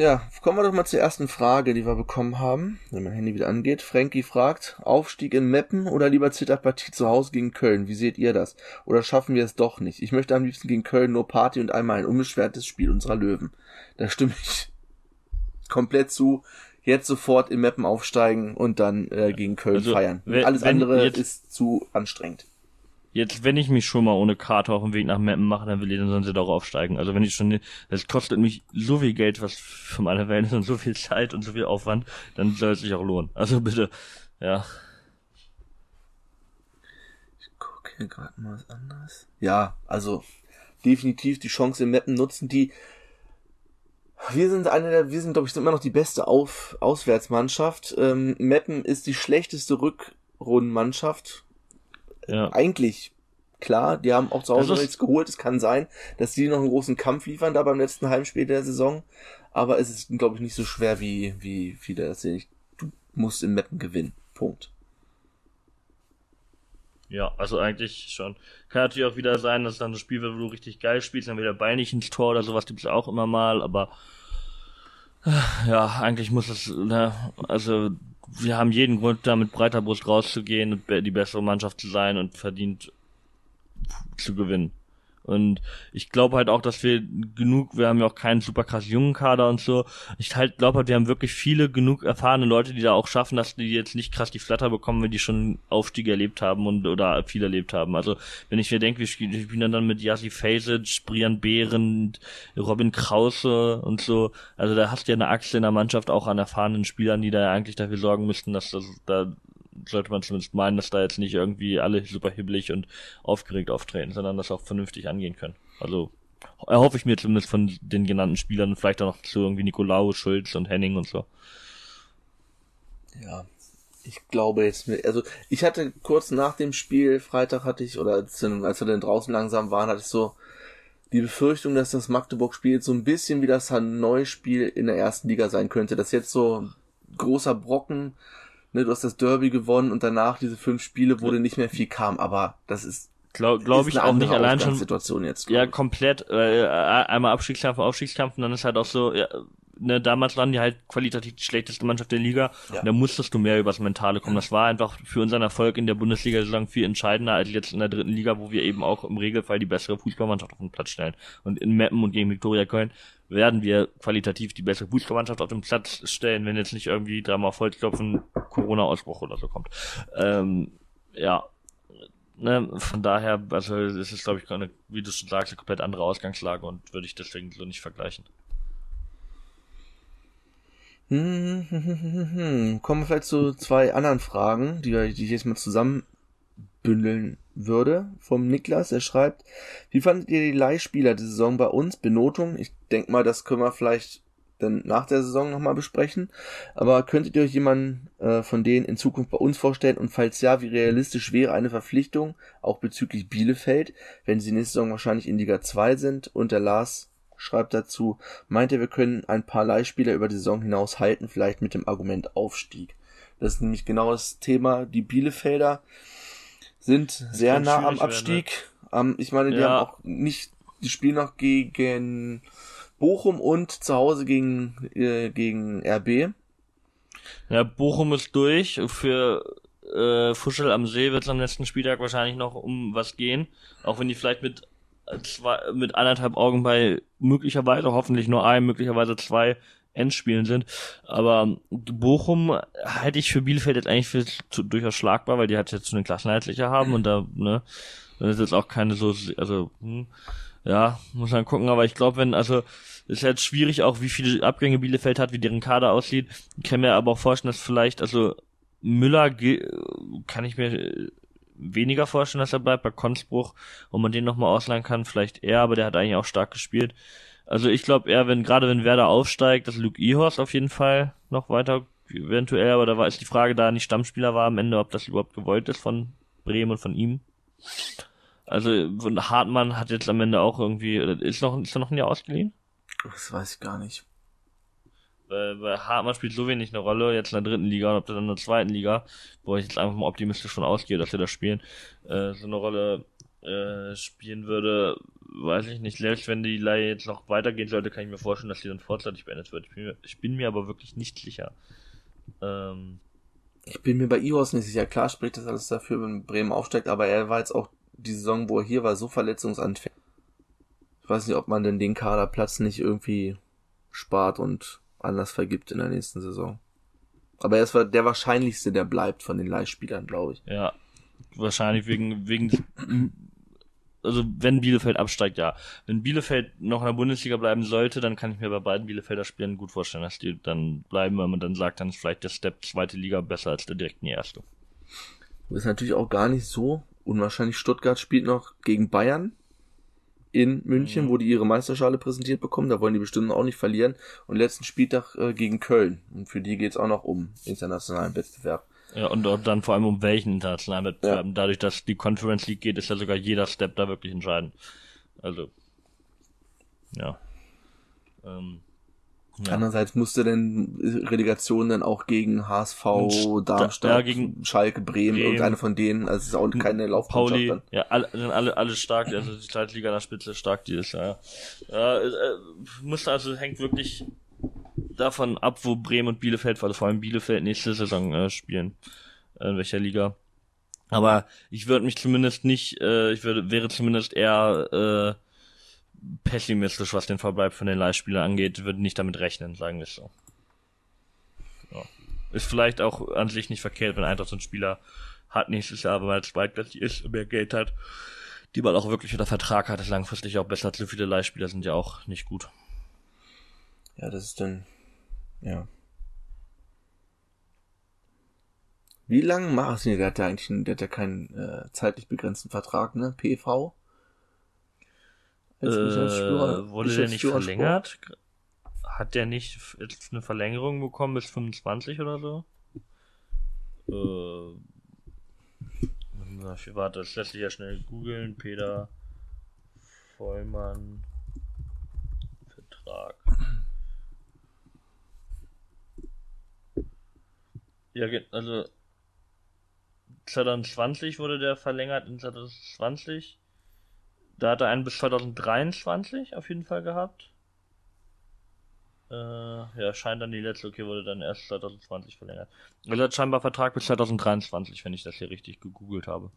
Ja, kommen wir doch mal zur ersten Frage, die wir bekommen haben, wenn mein Handy wieder angeht. Frankie fragt, Aufstieg in Meppen oder lieber Zitterpartie zu Hause gegen Köln? Wie seht ihr das? Oder schaffen wir es doch nicht? Ich möchte am liebsten gegen Köln nur Party und einmal ein unbeschwertes Spiel unserer Löwen. Da stimme ich komplett zu. Jetzt sofort in Meppen aufsteigen und dann äh, gegen Köln Also, feiern. wenn- Alles andere jetzt- ist zu anstrengend. Jetzt, wenn ich mich schon mal ohne Karte auf den Weg nach Meppen mache, dann will ich dann sollen sie doch aufsteigen. Also wenn ich schon, das kostet mich so viel Geld, was für meine Welt und so viel Zeit und so viel Aufwand, dann soll es sich auch lohnen. Also bitte, ja. Ich gucke hier gerade mal was anderes. Ja, also definitiv die Chance im Mappen nutzen, die wir sind eine der, wir sind glaube ich immer noch die beste Auf, Auswärtsmannschaft. Ähm, Meppen ist die schlechteste Rückrundenmannschaft. Ja. Eigentlich klar, die haben auch zu Hause nichts geholt. Es kann sein, dass die noch einen großen Kampf liefern da beim letzten Heimspiel der Saison. Aber es ist glaube ich nicht so schwer wie wie viele das sehen. Du musst im Meppen gewinnen. Punkt. Ja, also eigentlich schon. Kann natürlich auch wieder sein, dass dann das Spiel wird, wo du richtig geil spielst, dann wieder Ball nicht ins Tor oder sowas gibt's auch immer mal, aber Ja, eigentlich muss es, ne, also wir haben jeden Grund, da mit breiter Brust rauszugehen und die bessere Mannschaft zu sein und verdient zu gewinnen. Und ich glaube halt auch, dass wir genug, wir haben ja auch keinen super krass jungen Kader und so. Ich halt glaube halt, wir haben wirklich viele genug erfahrene Leute, die da auch schaffen, dass die jetzt nicht krass die Flatter bekommen, wenn die schon Aufstiege erlebt haben und oder viel erlebt haben. Also wenn ich mir denke, wir spielen dann mit Yassi Fasic, Brian Behrendt, Robin Krause und so. Also da hast du ja eine Achse in der Mannschaft auch an erfahrenen Spielern, die da eigentlich dafür sorgen müssten, dass das da sollte man zumindest meinen, dass da jetzt nicht irgendwie alle super hibbelig und aufgeregt auftreten, sondern das auch vernünftig angehen können. Also erhoffe ich mir zumindest von den genannten Spielern, vielleicht auch noch zu irgendwie Nikolaus, Schulz und Henning und so. Ja, ich glaube jetzt, also ich hatte kurz nach dem Spiel, Freitag hatte ich, oder als, wir dann draußen langsam waren, hatte ich so die Befürchtung, dass das Magdeburg-Spiel so ein bisschen wie das Hanoi-Spiel in der ersten Liga sein könnte. Das jetzt so großer Brocken, ne, du hast das Derby gewonnen und danach diese fünf Spiele, wo nicht mehr viel kam, aber das ist glaube glaub ich auch nicht allein schon Situation jetzt. Ja, komplett äh, einmal Abstiegskampf, Aufstiegskampf und dann ist halt auch so ja, ne, damals waren die halt qualitativ die schlechteste Mannschaft der Liga ja. und da musstest du mehr übers Mentale kommen. Das war einfach für unseren Erfolg in der Bundesliga-Saison viel entscheidender als jetzt in der dritten Liga, wo wir eben auch im Regelfall die bessere Fußballmannschaft auf den Platz stellen. Und in Meppen und gegen Viktoria Köln werden wir qualitativ die bessere Fußballmannschaft auf den Platz stellen, wenn jetzt nicht irgendwie dreimal auf Holzklopfen Corona-Ausbruch oder so kommt. Ähm, ja, ne, von daher, also es ist, glaube ich, eine, wie du schon sagst, eine komplett andere Ausgangslage und würde ich deswegen so nicht vergleichen. Hm, hm, hm, Kommen wir vielleicht zu zwei anderen Fragen, die, die ich jetzt mal zusammenbündeln würde. Vom Niklas, er schreibt, wie fandet ihr die Leihspieler der Saison bei uns? Benotung? Ich denke mal, das können wir vielleicht dann nach der Saison nochmal besprechen. Aber könntet ihr euch jemanden äh, von denen in Zukunft bei uns vorstellen? Und falls ja, wie realistisch wäre eine Verpflichtung, auch bezüglich Bielefeld, wenn sie nächste Saison wahrscheinlich in Liga 2 sind? Und der Lars schreibt dazu, meint er, wir können ein paar Leihspieler über die Saison hinaus halten, vielleicht mit dem Argument Aufstieg. Das ist nämlich genau das Thema. Die Bielefelder sind das sehr nah am Abstieg. Werden, ne? ich meine, die ja. haben auch nicht, die spielen noch gegen Bochum und zu Hause gegen, äh, gegen RB. Ja, Bochum ist durch. Für äh, Fuschel am See wird es am letzten Spieltag wahrscheinlich noch um was gehen. Auch wenn die vielleicht mit zwei, mit anderthalb Augen bei möglicherweise, hoffentlich nur einem, möglicherweise zwei Endspielen sind. Aber Bochum halte ich für Bielefeld jetzt eigentlich für zu, durchaus schlagbar, weil die halt jetzt einen Klassenheitlicher haben und da, ne, das ist jetzt auch keine so, also, hm, ja, muss man gucken, aber ich glaube, wenn, also, ist jetzt schwierig auch, wie viele Abgänge Bielefeld hat, wie deren Kader aussieht. Ich kann mir aber auch vorstellen, dass vielleicht, also, Müller kann ich mir weniger vorstellen, dass er bleibt. Bei Konzbruch, wo man den nochmal ausleihen kann, vielleicht eher, aber der hat eigentlich auch stark gespielt. Also ich glaube eher, wenn, gerade wenn Werder aufsteigt, dass Luke Ihorst auf jeden Fall noch weiter eventuell, aber da war ist die Frage, da er nicht Stammspieler war am Ende, ob das überhaupt gewollt ist von Bremen und von ihm. Also Hartmann hat jetzt am Ende auch irgendwie, ist noch, ist er noch ein Jahr ausgeliehen? Das weiß ich gar nicht weil, weil Hartmann spielt so wenig eine Rolle, jetzt in der dritten Liga und ob dann in der zweiten Liga, wo ich jetzt einfach mal optimistisch von ausgehe, dass wir das spielen, äh, so eine Rolle äh, spielen würde, weiß ich nicht. Selbst wenn die Leihe jetzt noch weitergehen sollte, kann ich mir vorstellen, dass die dann vorzeitig beendet wird. Ich bin mir, ich bin mir aber wirklich nicht sicher. Ähm, ich bin mir bei Ihos nicht sicher. Klar spricht das alles dafür, wenn Bremen aufsteigt, aber er war jetzt auch die Saison, wo er hier war, so verletzungsanfällig. Ich weiß nicht, ob man denn den Kaderplatz nicht irgendwie spart und anders vergibt in der nächsten Saison. Aber er ist der wahrscheinlichste, der bleibt von den Leihspielern, glaube ich. Ja, wahrscheinlich wegen, wegen, also wenn Bielefeld absteigt, ja. Wenn Bielefeld noch in der Bundesliga bleiben sollte, dann kann ich mir bei beiden Bielefelder Spielen gut vorstellen, dass die dann bleiben, weil man dann sagt, dann ist vielleicht der Step zweite Liga besser als der direkten erste. Das ist natürlich auch gar nicht so unwahrscheinlich. Stuttgart spielt noch gegen Bayern in München, mhm. wo die ihre Meisterschale präsentiert bekommen. Da wollen die bestimmt auch nicht verlieren. Und letzten Spieltag äh, gegen Köln. Und für die geht's auch noch um internationalen Wettbewerb. Ja, und dann vor allem um welchen internationalen Wettbewerb. Ja. Dadurch, dass die Conference League geht, ist ja sogar jeder Step da wirklich entscheidend. Also, ja. Ähm, ja. Andererseits musste denn Relegation dann auch gegen HSV, Darmstadt, ja, gegen Schalke, Bremen, Bremen, irgendeine von denen, also es ist auch keine Laufmannschaft Pauli, dann. Ja, alle, sind alle, alle stark, also die Zweitliga in der Spitze stark dieses Jahr. Ja, äh, musste also, hängt wirklich davon ab, wo Bremen und Bielefeld, also vor allem Bielefeld nächste Saison äh, spielen, äh, in welcher Liga. Aber ich würde mich zumindest nicht, äh, ich würde, wäre zumindest eher äh, pessimistisch, was den Verbleib von den Leihspielern angeht, würde nicht damit rechnen, sagen wir es so. Ja. Ist vielleicht auch an sich nicht verkehrt, wenn Eintracht so einen Spieler hat nächstes Jahr, weil es zweitplätzig ist mehr Geld hat, die man auch wirklich unter Vertrag hat, ist langfristig auch besser. Zu viele Leihspieler sind ja auch nicht gut. Ja, das ist dann, ja. Wie lange machst du? Der hat ja eigentlich, der hat ja keinen äh, zeitlich begrenzten Vertrag, ne? PV? Als äh, wurde der nicht verlängert? Hat der nicht jetzt eine Verlängerung bekommen bis 25 oder so? Äh, warte, das lässt sich ja schnell googeln. Peter Vollmann Vertrag. Ja, also 2020 wurde der verlängert in 2020. Da hat er einen bis 2023 auf jeden Fall gehabt. Äh, ja, scheint dann die letzte, okay, wurde dann erst 2020 verlängert. Also hat scheinbar Vertrag bis 2023, wenn ich das hier richtig gegoogelt habe.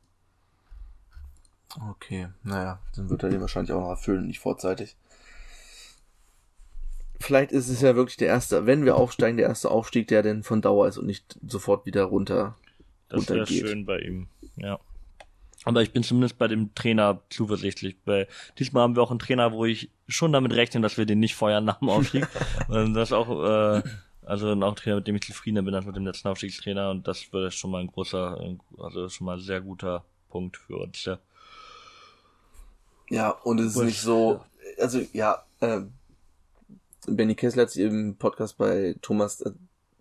Okay, naja, dann wird er den wahrscheinlich auch noch erfüllen, nicht vorzeitig. Vielleicht ist es ja wirklich der erste, wenn wir aufsteigen, der erste Aufstieg, der denn von Dauer ist und nicht sofort wieder runter das wäre schön bei ihm, ja. Aber ich bin zumindest bei dem Trainer zuversichtlich. Weil diesmal haben wir auch einen Trainer, wo ich schon damit rechne, dass wir den nicht feuern nach dem Aufstieg. und das auch, äh, also auch ein Trainer, mit dem ich zufriedener bin als mit dem letzten Aufstiegstrainer. Und das wäre schon mal ein großer, also schon mal ein sehr guter Punkt für uns, ja. Ja, und es ist nicht so, also ja, äh, Benny Kessler hat sich im Podcast bei Thomas äh,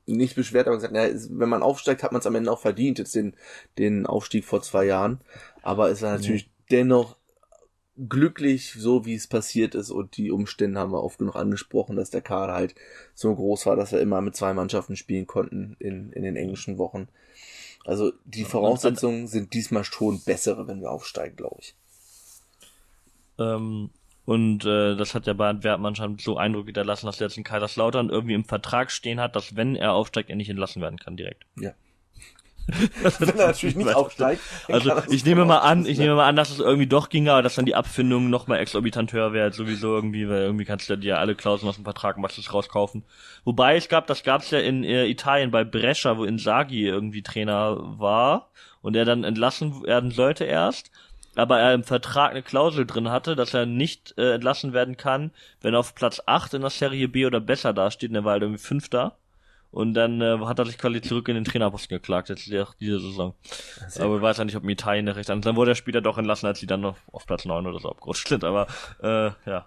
nicht beschwert, aber gesagt, ja, wenn man aufsteigt, hat man es am Ende auch verdient, jetzt den, den Aufstieg vor zwei Jahren. Aber es war natürlich mhm. dennoch glücklich, so wie es passiert ist und die Umstände haben wir oft genug angesprochen, dass der Kader halt so groß war, dass wir immer mit zwei Mannschaften spielen konnten in, in den englischen Wochen. Also die Voraussetzungen sind diesmal schon bessere, wenn wir aufsteigen, glaube ich. Ähm, und äh, das hat ja bei Antwerpen schon so Eindruck hinterlassen, dass er jetzt in Kaiserslautern irgendwie im Vertrag stehen hat, dass wenn er aufsteigt, er nicht entlassen werden kann direkt. Ja. wenn er natürlich nicht aufsteigt. Also ich nehme mal an, ich nehme mal an, dass es irgendwie doch ging, aber dass dann die Abfindung noch mal exorbitant höher wäre, sowieso irgendwie, weil irgendwie kannst du dir alle Klauseln aus dem Vertrag Maxis rauskaufen. Wobei es gab, das gab's ja in äh, Italien bei Brescia, wo Insagi irgendwie Trainer war und er dann entlassen werden sollte erst aber er im Vertrag eine Klausel drin hatte, dass er nicht äh, entlassen werden kann, wenn er auf Platz 8 in der Serie B oder besser dasteht, und er war halt irgendwie Fünfter. Und dann äh, hat er sich quasi zurück in den Trainerposten geklagt, jetzt diese Saison. Aber ich weiß ja nicht, ob Italien recht an. Dann wurde er später doch entlassen, als sie dann noch auf Platz 9 oder so abgerutscht sind. Aber äh, ja.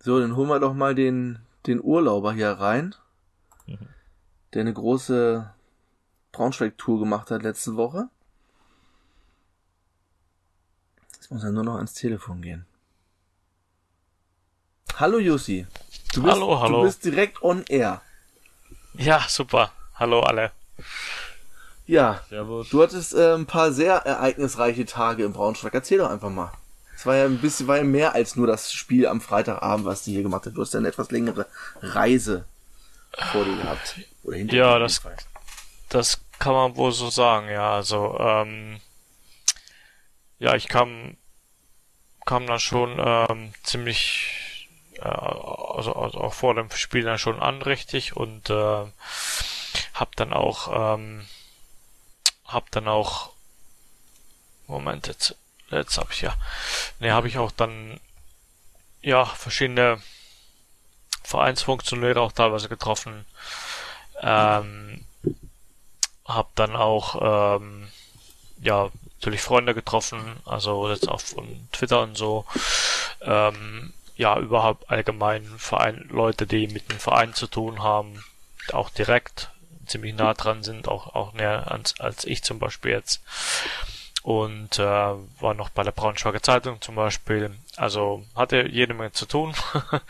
So, dann holen wir doch mal den, den Urlauber hier rein, mhm. der eine große Braunschweig-Tour gemacht hat letzte Woche. Jetzt muss er nur noch ans Telefon gehen. Hallo Jussi. Du bist, hallo, hallo. Du bist direkt on air. Ja, super. Hallo alle. Ja, Servus. du hattest äh, ein paar sehr ereignisreiche Tage im Braunschweig. Erzähl doch einfach mal. Es war ja ein bisschen, war ja mehr als nur das Spiel am Freitagabend, was du hier gemacht hast. Du hast ja eine etwas längere Reise vor dir gehabt. Oder hinter ja, das, das kann man wohl so sagen, ja. Also, ähm, ja, ich kam, kam dann schon ähm, ziemlich, äh, also, also auch vor dem Spiel dann schon an, richtig, und äh, hab dann auch, ähm, hab dann auch, Moment, jetzt, jetzt hab ich ja, ne, habe ich auch dann, ja, verschiedene Vereinsfunktionäre auch teilweise getroffen, ähm, hab dann auch, ähm, ja, natürlich Freunde getroffen, also jetzt auch von Twitter und so. Ähm, ja, überhaupt allgemein Verein, Leute, die mit dem Verein zu tun haben, auch direkt ziemlich nah dran sind, auch, auch näher als, als ich zum Beispiel jetzt. Und äh, war noch bei der Braunschweiger Zeitung zum Beispiel. Also hatte jede Menge zu tun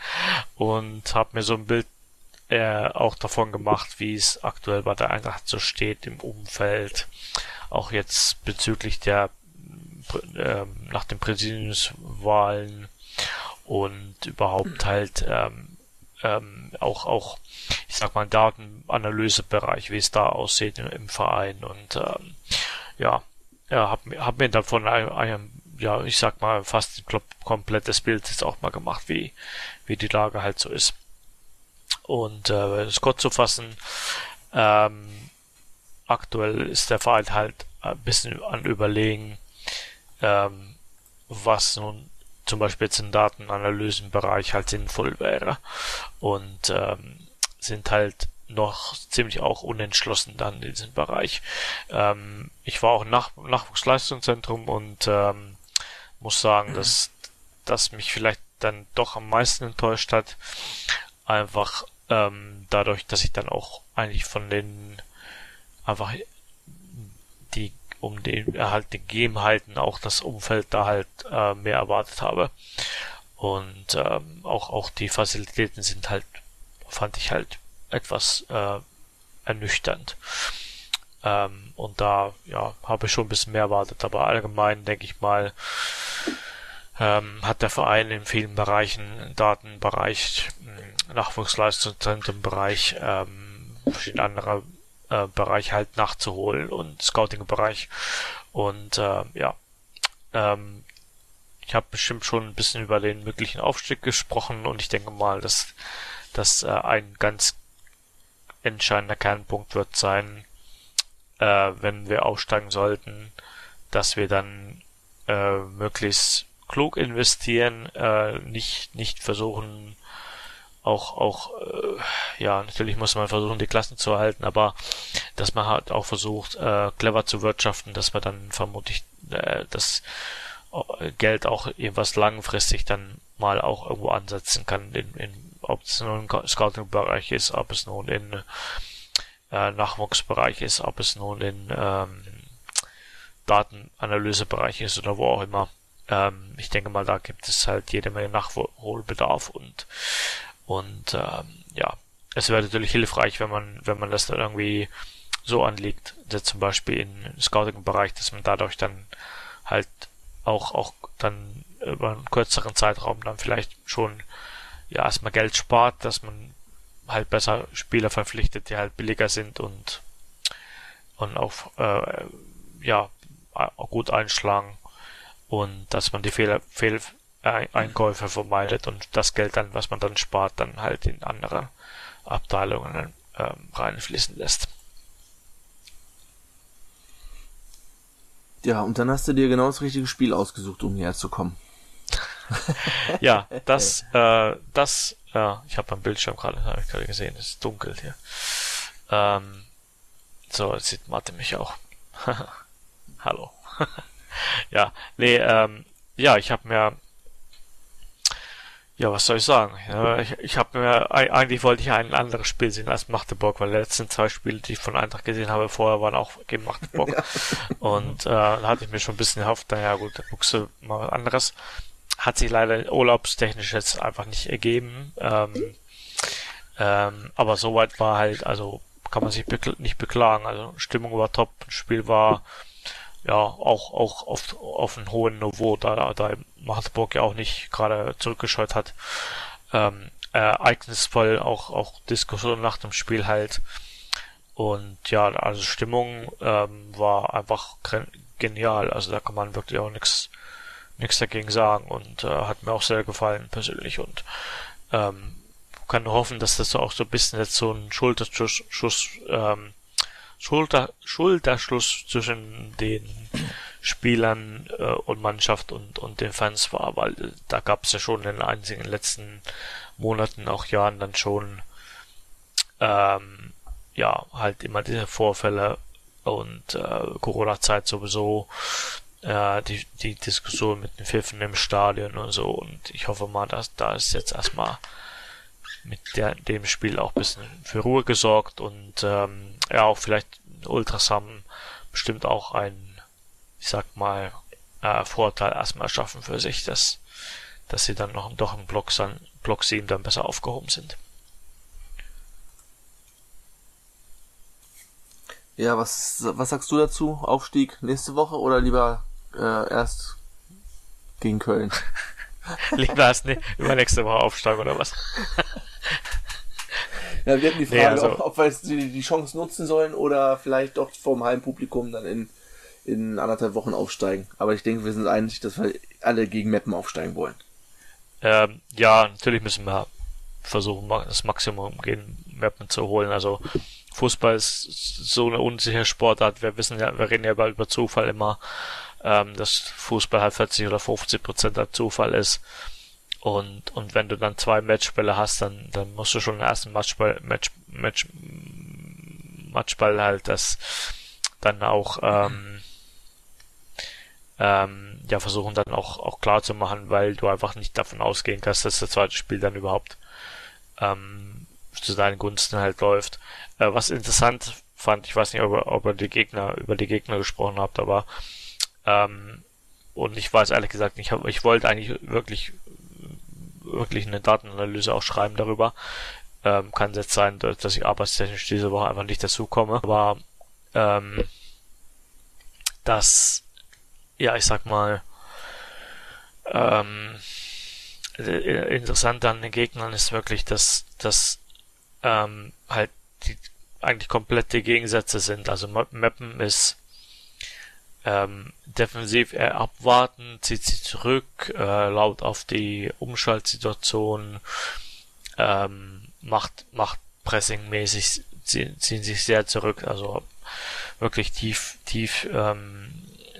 und habe mir so ein Bild äh, auch davon gemacht, wie es aktuell bei der Eintracht so steht im Umfeld auch jetzt bezüglich der äh, nach den Präsidiumswahlen und überhaupt halt ähm, ähm, auch, auch, ich sag mal, Datenanalysebereich, wie es da aussieht im, im Verein und ähm, ja, ja, hab, hab mir davon ein, ein, ja, ich sag mal, fast ein komplettes Bild jetzt auch mal gemacht, wie, wie die Lage halt so ist. Und äh, das kurz zu fassen, ähm, aktuell ist der Verein halt ein bisschen an Überlegen, ähm, was nun zum Beispiel jetzt im Datenanalysenbereich halt sinnvoll wäre. Und ähm, sind halt noch ziemlich auch unentschlossen dann in diesem Bereich. Ähm, ich war auch im Nach Nachwuchsleistungszentrum und ähm, muss sagen, dass das mich vielleicht dann doch am meisten enttäuscht hat. Einfach ähm, dadurch, dass ich dann auch eigentlich von den einfach die um den Erhalt der Gegebenheiten auch das Umfeld da halt äh, mehr erwartet habe. Und ähm, auch, auch die Facilitäten sind halt, fand ich halt etwas äh, ernüchternd. Ähm, und da ja, habe ich schon ein bisschen mehr erwartet, aber allgemein denke ich mal, ähm, hat der Verein in vielen Bereichen, Datenbereich, Nachwuchsleistungszentrenbereich, ähm, verschiedene andere äh, Bereiche halt nachzuholen und Scouting-Bereich. Und äh, ja, ähm, ich habe bestimmt schon ein bisschen über den möglichen Aufstieg gesprochen und ich denke mal, dass das äh, ein ganz entscheidender Kernpunkt wird sein, äh, wenn wir aufsteigen sollten, dass wir dann äh, möglichst klug investieren, äh, nicht nicht versuchen auch auch äh, ja natürlich muss man versuchen die Klassen zu erhalten, aber dass man halt auch versucht äh, clever zu wirtschaften, dass man dann vermutlich äh, das äh, Geld auch irgendwas langfristig dann mal auch irgendwo ansetzen kann, in, in, ob es nun im Scouting-Bereich ist, ob es nun in äh, Nachwuchsbereich ist, ob es nun in ähm, Datenanalysebereich ist oder wo auch immer. Ähm, ich denke mal, da gibt es halt jede Menge Nachholbedarf und und ähm, ja, es wäre natürlich hilfreich, wenn man wenn man das dann irgendwie so anlegt, dass zum Beispiel im Scouting-Bereich, dass man dadurch dann halt auch auch dann über einen kürzeren Zeitraum dann vielleicht schon ja erstmal Geld spart, dass man halt besser Spieler verpflichtet, die halt billiger sind und und auch äh, ja auch gut einschlagen. Und dass man die Fehler, Fehl, Einkäufe vermeidet und das Geld dann, was man dann spart, dann halt in andere Abteilungen ähm, reinfließen lässt. Ja, und dann hast du dir genau das richtige Spiel ausgesucht, um hierher zu kommen. ja, das, äh, das, ja, ich habe am Bildschirm gerade, habe ich gerade gesehen, es ist dunkel hier. Ähm, so, jetzt sieht Mathe mich auch. Hallo. ja, nee, ähm, ja, ich habe mir, ja, was soll ich sagen? Ich ich habe mir, eigentlich wollte ich ein anderes Spiel sehen als Magdeburg, weil die letzten zwei Spiele, die ich von Eintracht gesehen habe, vorher waren auch gegen Magdeburg. Ja. Und äh, da hatte ich mir schon ein bisschen gehofft, naja gut, dann guckst du mal was anderes. Hat sich leider urlaubstechnisch jetzt einfach nicht ergeben. Ähm, ähm, aber soweit war halt, also kann man sich bekl nicht beklagen. Also Stimmung war top, Spiel war ja auch auch auf, auf einem hohen Niveau, da da Magdeburg ja auch nicht gerade zurückgescheut hat. Ähm, ereignisvoll auch auch Diskussion nach dem Spiel halt. Und ja, also Stimmung ähm, war einfach genial. Also da kann man wirklich auch nichts nichts dagegen sagen und äh, hat mir auch sehr gefallen persönlich und ähm, kann nur hoffen, dass das auch so ein bisschen jetzt so ein Schulterschuss, Schuss, ähm, Schulter, Schulterschluss zwischen den Spielern äh, und Mannschaft und, und den Fans war, weil da gab es ja schon in den einzigen letzten Monaten, auch Jahren dann schon ähm, ja halt immer diese Vorfälle und äh, Corona-Zeit sowieso äh, die, die Diskussion mit den Pfiffen im Stadion und so. Und ich hoffe mal, dass da ist jetzt erstmal mit der, dem Spiel auch ein bisschen für Ruhe gesorgt und ähm, ja auch vielleicht Ultrasan bestimmt auch ein, ich sag mal, äh, Vorteil erstmal schaffen für sich, dass, dass sie dann noch doch im Block, Block 7 dann besser aufgehoben sind. Ja, was, was sagst du dazu? Aufstieg nächste Woche oder lieber äh, erst gegen Köln? lieber erst ne, übernächste Woche Aufstieg oder was? Ja, wir hatten die Frage, nee, also, ob, ob, wir jetzt die, die Chance nutzen sollen oder vielleicht doch vom Heimpublikum dann in, in anderthalb Wochen aufsteigen. Aber ich denke, wir sind einig, dass wir alle gegen Meppen aufsteigen wollen. Ähm, ja, natürlich müssen wir versuchen, das Maximum gegen Meppen zu holen. Also Fußball ist so eine unsichere Sportart. Wir wissen ja, wir reden ja über Zufall immer, ähm, dass Fußball halt 40 oder 50 Prozent halt Zufall ist. Und, und wenn du dann zwei Matchbälle hast, dann, dann musst du schon den ersten Matchball, Match, Match, Matchball halt das dann auch ähm, ähm, ja versuchen dann auch auch klar zu machen, weil du einfach nicht davon ausgehen kannst, dass das zweite Spiel dann überhaupt ähm, zu deinen Gunsten halt läuft. Äh, was interessant fand, ich weiß nicht, ob ob ihr die Gegner über die Gegner gesprochen habt, aber ähm, und ich weiß ehrlich gesagt nicht, ich, ich wollte eigentlich wirklich wirklich eine Datenanalyse auch schreiben darüber. Ähm, kann jetzt sein, dass ich arbeitstechnisch diese Woche einfach nicht dazu komme. Aber ähm, das, ja, ich sag mal, ähm, interessant an den Gegnern ist wirklich, dass, dass ähm, halt die eigentlich komplette Gegensätze sind. Also Mappen ist ähm, defensiv eher abwarten, zieht sie zurück, äh, laut auf die Umschaltsituation, ähm, macht, macht pressingmäßig, ziehen, ziehen sich sehr zurück, also wirklich tief, tief, ähm,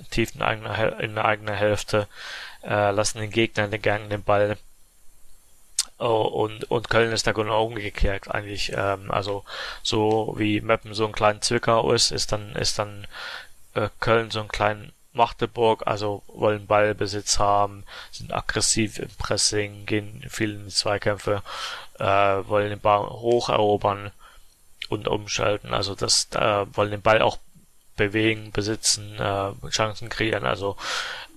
tief in eigener, in eigener Hälfte, äh, lassen den Gegner in den Gang den Ball Oh, und, und Köln ist da genau umgekehrt eigentlich. Ähm, also so wie Meppen so ein kleiner Zwickau ist, ist dann ist dann äh, Köln so ein kleinen Magdeburg, also wollen Ballbesitz haben, sind aggressiv im Pressing, gehen viel in die Zweikämpfe, äh, wollen den Ball hoch erobern und umschalten, also das äh, wollen den Ball auch bewegen, besitzen, äh, Chancen kreieren, also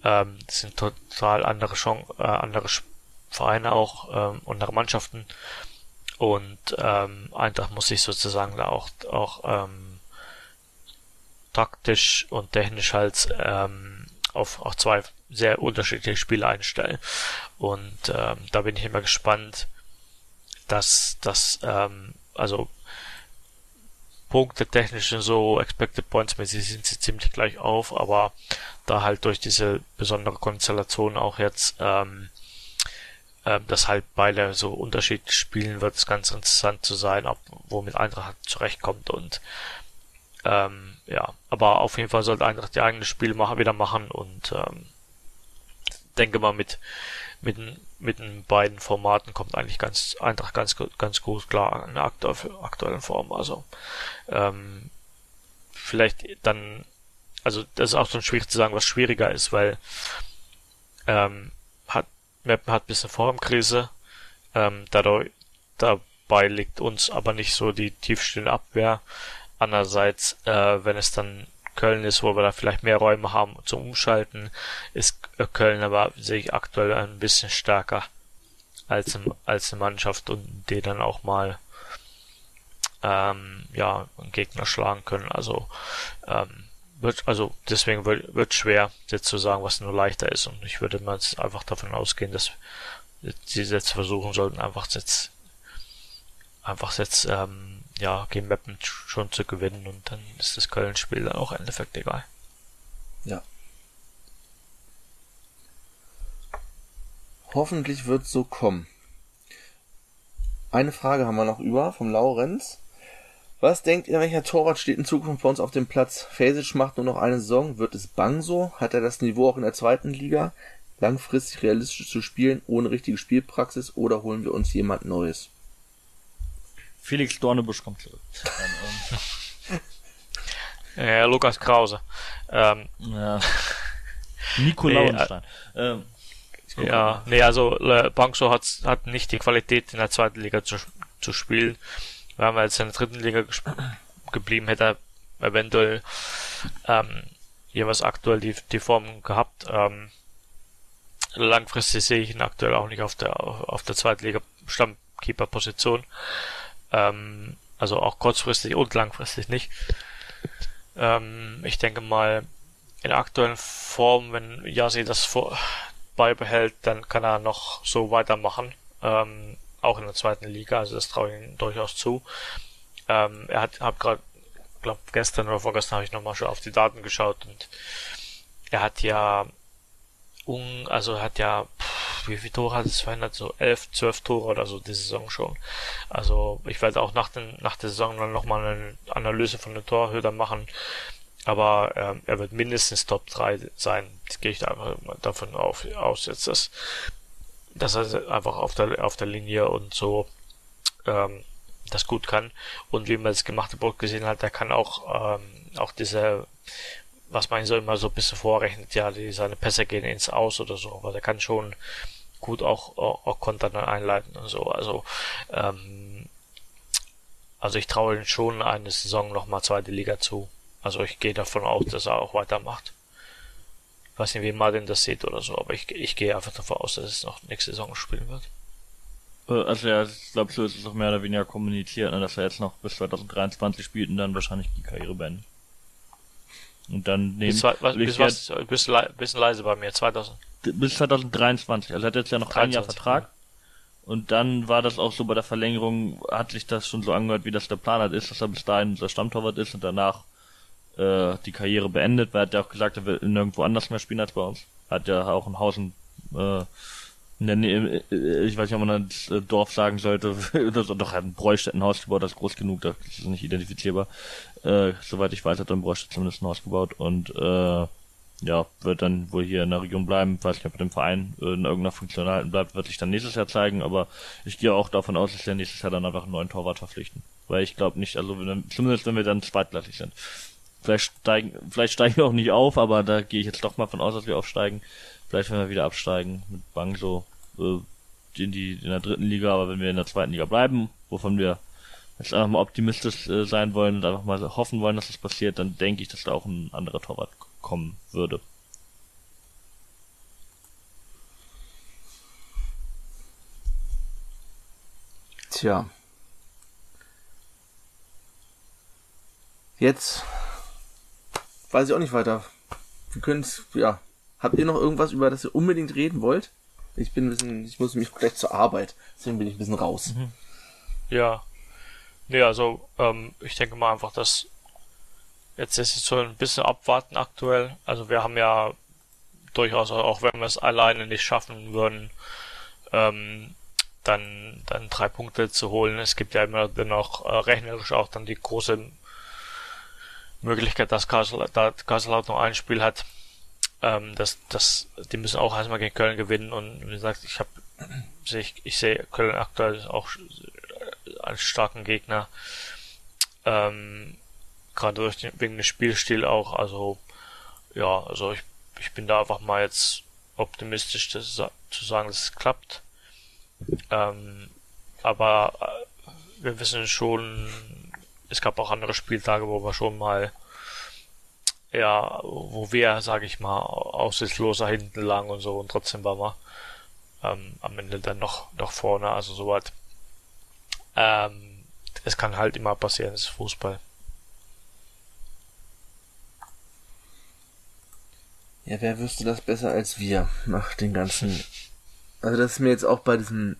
ähm, das sind total andere Chance, äh, andere Vereine auch ähm, andere Mannschaften und ähm, Eintracht muss sich sozusagen da auch auch ähm, taktisch und technisch halt ähm, auf, auf zwei sehr unterschiedliche Spiele einstellen. Und ähm, da bin ich immer gespannt, dass das, ähm, also Punkte technisch und so, Expected Points mäßig sind sie ziemlich gleich auf, aber da halt durch diese besondere Konstellation auch jetzt, ähm, äh, dass halt beide so unterschiedlich spielen, wird es ganz interessant zu sein, ob, womit Eintracht zurechtkommt und ähm, ja, aber auf jeden Fall sollte Eintracht die eigene Spiele machen, wieder machen und ähm, denke mal mit mit mit den beiden Formaten kommt eigentlich ganz Eintracht ganz ganz gut klar in der aktuellen Form. Also ähm, vielleicht dann, also das ist auch schon schwierig zu sagen, was schwieriger ist, weil ähm, hat Mappen hat ein bisschen Formkrise, ähm, dadurch dabei liegt uns aber nicht so die tiefstehende Abwehr. Andererseits, äh, wenn es dann Köln ist, wo wir da vielleicht mehr Räume haben zum Umschalten, ist Köln aber sehe ich aktuell ein bisschen stärker als, als eine Mannschaft und die dann auch mal ähm, ja Gegner schlagen können. Also ähm, wird also deswegen wird, wird schwer jetzt zu sagen, was nur leichter ist und ich würde mal einfach davon ausgehen, dass sie jetzt versuchen sollten, einfach jetzt einfach jetzt ähm, ja, gegen Mappen schon zu gewinnen und dann ist das Köln-Spiel dann auch im Endeffekt egal. Ja. Hoffentlich wird so kommen. Eine Frage haben wir noch über vom Laurenz. Was denkt ihr, welcher Torwart steht in Zukunft bei uns auf dem Platz? Fasic macht nur noch eine Saison. Wird es bang so? Hat er das Niveau auch in der zweiten Liga? Langfristig realistisch zu spielen, ohne richtige Spielpraxis? Oder holen wir uns jemand Neues? Felix Dornebusch kommt zurück. ja, Lukas Krause. Ähm, ja. Nico nee, Lauenstein. Äh, ähm, ja, nee, also Bangso hat, hat nicht die Qualität in der zweiten Liga zu, zu spielen. Wenn er jetzt in der dritten Liga geblieben hätte, eventuell ähm, jeweils aktuell die, die Form gehabt. Ähm, langfristig sehe ich ihn aktuell auch nicht auf der auf der zweiten Liga Stammkeeper-Position. Ähm, also auch kurzfristig und langfristig nicht. Ähm, ich denke mal, in der aktuellen Form, wenn Yasi das vor beibehält, dann kann er noch so weitermachen. Ähm, auch in der zweiten Liga, also das traue ich ihm durchaus zu. Ähm, er hat, hab gerade, glaube gestern oder vorgestern habe ich nochmal schon auf die Daten geschaut und er hat ja, un, also er hat ja, pff, wie viele Tore hat es verändert? So elf, zwölf Tore oder so die Saison schon. Also ich werde auch nach, den, nach der Saison dann nochmal eine Analyse von den Torhütern machen. Aber ähm, er wird mindestens Top 3 sein. Das gehe ich da einfach davon auf, aus jetzt, dass, dass er einfach auf der, auf der Linie und so ähm, das gut kann. Und wie man das gemachte Brot gesehen hat, der kann auch, ähm, auch diese, was man so immer so ein bisschen vorrechnet, ja, die, seine Pässe gehen ins Aus oder so, aber der kann schon gut auch, auch, auch Konter dann einleiten und so. Also, ähm, also ich traue ihm schon eine Saison nochmal zweite Liga zu. Also ich gehe davon aus, dass er auch weitermacht. Ich weiß nicht, wie Martin das sieht oder so, aber ich, ich gehe einfach davon aus, dass es noch nächste Saison spielen wird. Äh, also ja, ich glaube, so ist es auch mehr oder weniger kommuniziert, ne, dass er jetzt noch bis 2023 spielt und dann wahrscheinlich die Karriere beenden. Und dann nehmen bis, was, bis was, bist du bisschen leise bei mir, 2000. Bis 2023, also er hat jetzt ja noch 23, ein Jahr Vertrag. Ja. Und dann war das auch so bei der Verlängerung, hat sich das schon so angehört, wie das der Plan hat ist, dass er bis dahin der Stammtorwart ist und danach äh, die Karriere beendet, weil er hat ja auch gesagt, er will nirgendwo anders mehr spielen als bei uns. Er hat ja auch ein Haus in, Nähe, äh, ich weiß nicht, ob man das äh, Dorf sagen sollte, das doch, er hat ein Haus gebaut, das ist groß genug, das ist nicht identifizierbar. Äh, soweit ich weiß, hat er in Bräustätten zumindest ein Haus gebaut und äh, ja, wird dann wohl hier in der Region bleiben, weiß nicht, ob er dem Verein äh, in irgendeiner Funktion erhalten bleibt, wird sich dann nächstes Jahr zeigen, aber ich gehe auch davon aus, dass wir nächstes Jahr dann einfach einen neuen Torwart verpflichten. Weil ich glaube nicht, also wenn, zumindest wenn wir dann zweitklassig sind. Vielleicht steigen, vielleicht steigen wir auch nicht auf, aber da gehe ich jetzt doch mal von aus, dass wir aufsteigen. Vielleicht wenn wir wieder absteigen mit Bangso äh, in die in der dritten Liga, aber wenn wir in der zweiten Liga bleiben, wovon wir jetzt einfach mal optimistisch äh, sein wollen und einfach mal hoffen wollen, dass das passiert, dann denke ich, dass da auch ein anderer Torwart kommen würde. Tja. Jetzt weiß ich auch nicht weiter. Wir können es, ja. Habt ihr noch irgendwas, über das ihr unbedingt reden wollt? Ich bin ein bisschen, ich muss mich gleich zur Arbeit, deswegen bin ich ein bisschen raus. Mhm. Ja. Nee, also, ähm, ich denke mal einfach, dass jetzt ist es so ein bisschen abwarten aktuell. Also wir haben ja durchaus, auch wenn wir es alleine nicht schaffen würden, ähm, dann, dann drei Punkte zu holen. Es gibt ja immer noch äh, rechnerisch auch dann die große Möglichkeit, dass Kassel, da Kaiserslautern noch ein Spiel hat. Ähm, das, das, die müssen auch erstmal gegen Köln gewinnen und wie gesagt, ich habe, ich, ich sehe Köln aktuell auch als starken Gegner. Ähm, gerade durch den, wegen des Spielstil auch. Also ja, also ich, ich bin da einfach mal jetzt optimistisch zu, zu sagen, dass es klappt. Ähm, aber äh, wir wissen schon, es gab auch andere Spieltage, wo wir schon mal, ja, wo wir, sage ich mal, aussichtsloser hinten lagen und so und trotzdem waren wir ähm, am Ende dann noch, noch vorne, also soweit. Ähm, es kann halt immer passieren, es ist Fußball. Ja, wer wüsste das besser als wir nach den ganzen. Also das ist mir jetzt auch bei diesem,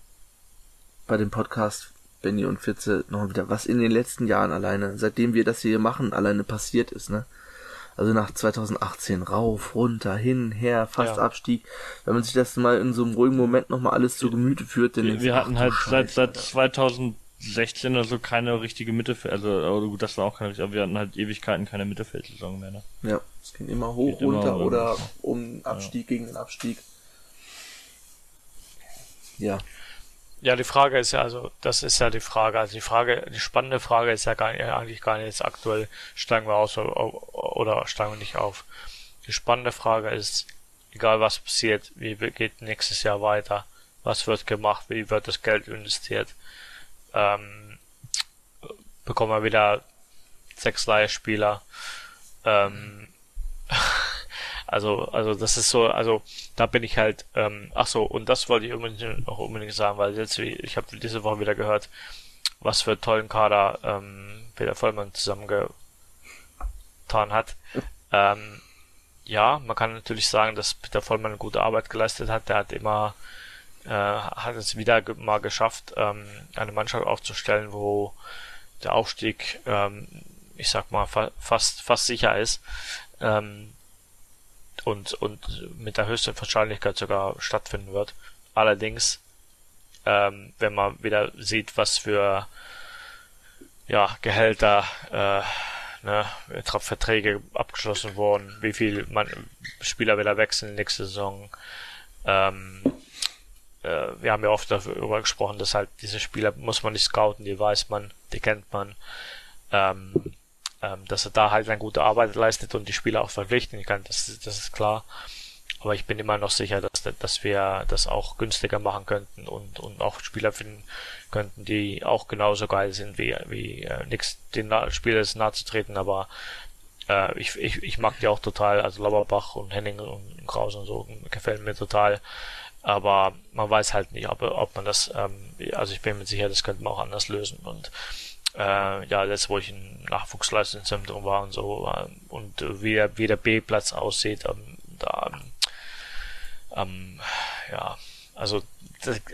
bei dem Podcast Benny und Fitze noch wieder, was in den letzten Jahren alleine, seitdem wir das hier machen, alleine passiert ist, ne? Also nach 2018 rauf, runter, hin, her, fast ja. Abstieg. Wenn man sich das mal in so einem ruhigen Moment nochmal alles zu Gemüte führt, dann wir, wir hatten halt seit, seit 2016 oder so keine richtige Mittelfeld, also gut, das war auch keine richtige, aber wir hatten halt Ewigkeiten keine Mittelfeldsaison mehr, ne? Ja, es ging immer hoch, Geht runter immer, oder um Abstieg ja. gegen den Abstieg. Ja. Ja, die Frage ist ja, also, das ist ja die Frage. Also die Frage, die spannende Frage ist ja gar nicht, eigentlich gar nicht jetzt aktuell, steigen wir aus oder steigen wir nicht auf. Die spannende Frage ist, egal was passiert, wie geht nächstes Jahr weiter? Was wird gemacht? Wie wird das Geld investiert? Ähm, bekommen wir wieder sechs Leihspieler? Ähm, Also, also das ist so, also da bin ich halt, ähm, ach so, und das wollte ich unbedingt, auch unbedingt sagen, weil jetzt, ich habe diese Woche wieder gehört, was für einen tollen Kader ähm, Peter Vollmann zusammengetan hat. Ähm, ja, man kann natürlich sagen, dass Peter Vollmann eine gute Arbeit geleistet hat. Der hat immer äh, hat es wieder mal geschafft, ähm, eine Mannschaft aufzustellen, wo der Aufstieg, ähm, ich sag mal, fa fast, fast sicher ist. Ähm, und, und mit der höchsten Wahrscheinlichkeit sogar stattfinden wird. Allerdings, ähm, wenn man wieder sieht, was für ja, Gehälter, äh, ne, Verträge abgeschlossen wurden, wie viel man, Spieler wieder wechseln nächste Saison, ähm, äh, wir haben ja oft darüber gesprochen, dass halt diese Spieler muss man nicht scouten, die weiß man, die kennt man, ähm, ähm, dass er da halt eine gute Arbeit leistet und die Spieler auch verpflichten kann, das, das ist klar. Aber ich bin immer noch sicher, dass, dass wir das auch günstiger machen könnten und, und auch Spieler finden könnten, die auch genauso geil sind wie, wie äh, nix den Spielern nahe zu treten, aber äh, ich, ich, ich mag die auch total, also Lauberbach und Henning und Kraus und so gefällt mir total. Aber man weiß halt nicht, ob, ob man das, ähm, also ich bin mir sicher, das könnte man auch anders lösen. Und äh, ja, das, wo ich im Nachwuchsleistungszentrum war und so äh, und wie der, wie der B-Platz aussieht, ähm, da, ähm, ja, also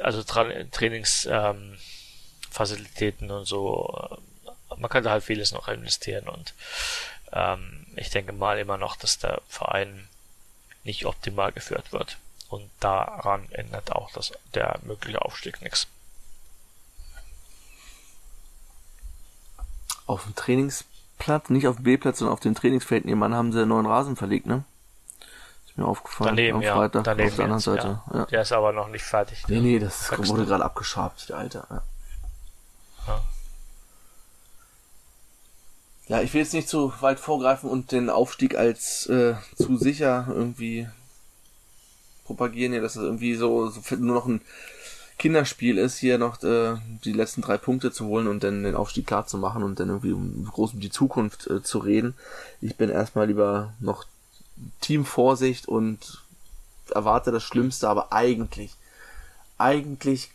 also Tra Trainingsfacilitäten ähm, und so, äh, man könnte halt vieles noch investieren und ähm, ich denke mal immer noch, dass der Verein nicht optimal geführt wird und daran ändert auch das, der mögliche Aufstieg nichts. Auf dem Trainingsplatz, nicht auf dem B-Platz, sondern auf dem Trainingsfeld nebenan haben sie einen neuen Rasen verlegt, ne? Mir aufgefallen. Daneben, am Freitag, ja. Daneben auf der anderen Seite. Ja. Ja. Der ist aber noch nicht fertig. Nee, nee, das wurde gerade abgeschabt, der Alter. Ja. ja. Ja, ich will jetzt nicht zu weit vorgreifen und den Aufstieg als äh, zu sicher irgendwie propagieren ja, dass es irgendwie so, so nur noch ein Kinderspiel ist, hier noch äh, die letzten drei Punkte zu holen und dann den Aufstieg klar zu machen und dann irgendwie um groß um die Zukunft äh, zu reden. Ich bin erstmal lieber noch Team Vorsicht und erwarte das Schlimmste, aber eigentlich, eigentlich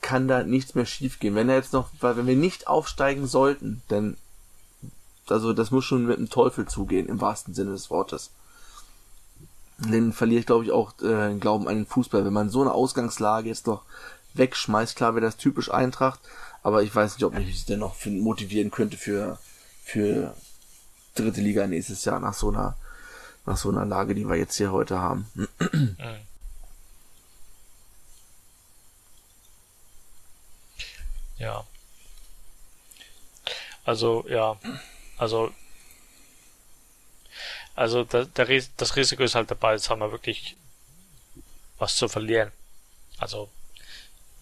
kann da nichts mehr schiefgehen. Wenn er jetzt noch, weil wenn wir nicht aufsteigen sollten, dann, also das muss schon mit dem Teufel zugehen, im wahrsten Sinne des Wortes dann verliere ich, glaube ich, auch äh, den Glauben an den Fußball. Wenn man so eine Ausgangslage jetzt doch wegschmeißt, klar wäre das typisch Eintracht, aber ich weiß nicht, ob mich das denn noch motivieren könnte für, für dritte Liga nächstes Jahr nach so einer, nach so einer Lage, die wir jetzt hier heute haben. Ja. Also, ja. Also, also der, der, das Risiko ist halt dabei, jetzt haben wir wirklich was zu verlieren. Also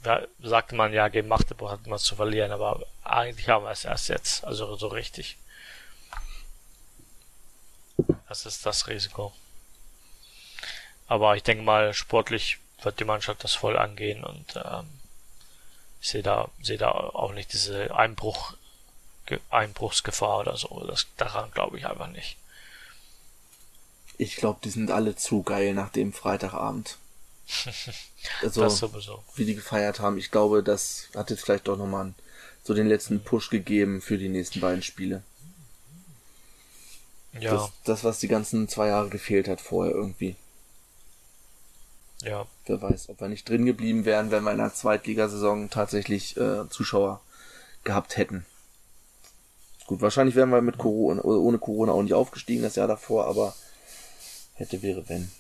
ja, sagte man ja, gegen Magdeburg hat man was zu verlieren, aber eigentlich haben wir es erst jetzt, also so richtig. Das ist das Risiko. Aber ich denke mal, sportlich wird die Mannschaft das voll angehen und ähm, ich sehe da, sehe da auch nicht diese Einbruch, Einbruchsgefahr oder so. Das daran glaube ich einfach nicht. Ich glaube, die sind alle zu geil nach dem Freitagabend. Also, das sowieso. wie die gefeiert haben. Ich glaube, das hat jetzt vielleicht doch nochmal so den letzten Push gegeben für die nächsten beiden Spiele. Ja. Das, das, was die ganzen zwei Jahre gefehlt hat vorher irgendwie. Ja. Wer weiß, ob wir nicht drin geblieben wären, wenn wir in der Zweitligasaison tatsächlich äh, Zuschauer gehabt hätten. Gut, wahrscheinlich wären wir mit Corona, ohne Corona auch nicht aufgestiegen das Jahr davor, aber hätte, wäre, wenn.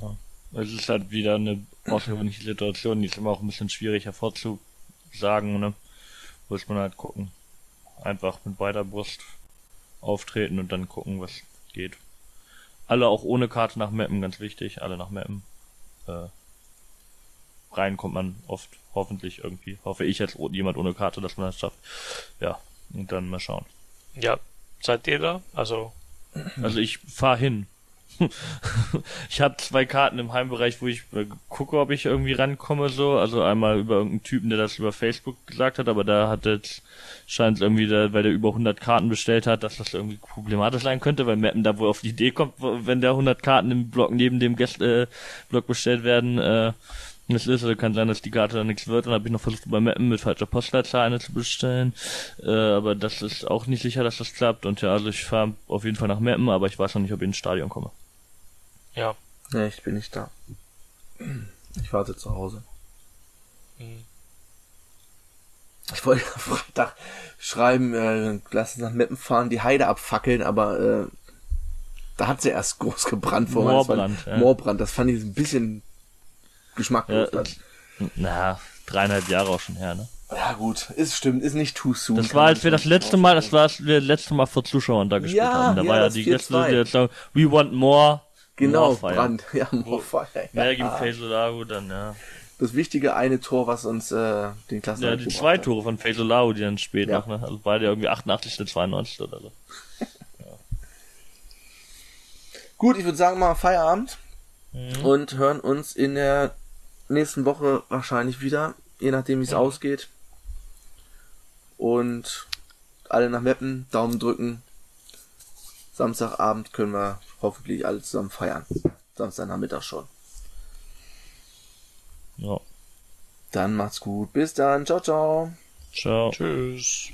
Ja. Es ist halt wieder eine außergewöhnliche Situation, die ist immer auch ein bisschen schwierig hervorzusagen, ne? Muss man halt gucken. Einfach mit beider Brust auftreten und dann gucken, was geht. Alle auch ohne Karte nach Mappen, ganz wichtig, alle nach Mappen. Äh, rein kommt man oft, hoffentlich irgendwie. Hoffe ich jetzt jemand ohne Karte, dass man das schafft. Ja, und dann mal schauen. Ja, seid ihr da? Also. Also ich fahr hin. ich habe zwei Karten im Heimbereich, wo ich äh, gucke, ob ich irgendwie rankomme, so. Also einmal über irgendeinen Typen, der das über Facebook gesagt hat, aber da hat jetzt, scheint es irgendwie, da, weil der über 100 Karten bestellt hat, dass das irgendwie problematisch sein könnte, weil Mappen da wohl auf die Idee kommt, wenn da 100 Karten im Block neben dem Gäst, äh, Block bestellt werden, äh, das ist, also kann sein, dass die Karte dann nichts wird. Dann habe ich noch versucht, bei Mappen mit falscher Postleitzahl eine zu bestellen. Äh, aber das ist auch nicht sicher, dass das klappt. Und ja, also ich fahre auf jeden Fall nach Mappen, aber ich weiß noch nicht, ob ich ins Stadion komme. Ja. Ja, ich bin nicht da. Ich warte zu Hause. Mhm. Ich wollte am Freitag schreiben, äh, lass uns nach Meppen fahren, die Heide abfackeln, aber äh, da hat sie erst groß gebrannt vor Moorbrand, ja. Moorbrand, das fand ich ein bisschen geschmacklos. Ja, Na, dreieinhalb Jahre auch schon her, ne? ja gut, ist stimmt, ist nicht too soon. Das war, als wir das letzte Mal, das war, als wir das letzte Mal vor Zuschauern da gespielt Ja, haben. Da ja, war ja die 4-2. letzte, die jetzt sagen, we want more. Genau, more fire. Brand, ja, gegen Ja. Faisolago dann, ja. Das wichtige eine Tor, was uns äh, den Klassen Ja, die zwei Tore von Faisolago, die dann spät Ja. noch, ne? Also beide irgendwie 88. 92. oder so. Gut, ich würde sagen mal Feierabend Mhm. und hören uns in der nächsten Woche wahrscheinlich wieder, je nachdem wie es ausgeht. Und alle nach Meppen, Daumen drücken. Samstagabend können wir hoffentlich alle zusammen feiern. Samstagnachmittag schon. Ja. Dann macht's gut. Bis dann. Ciao, ciao. Ciao. Tschüss.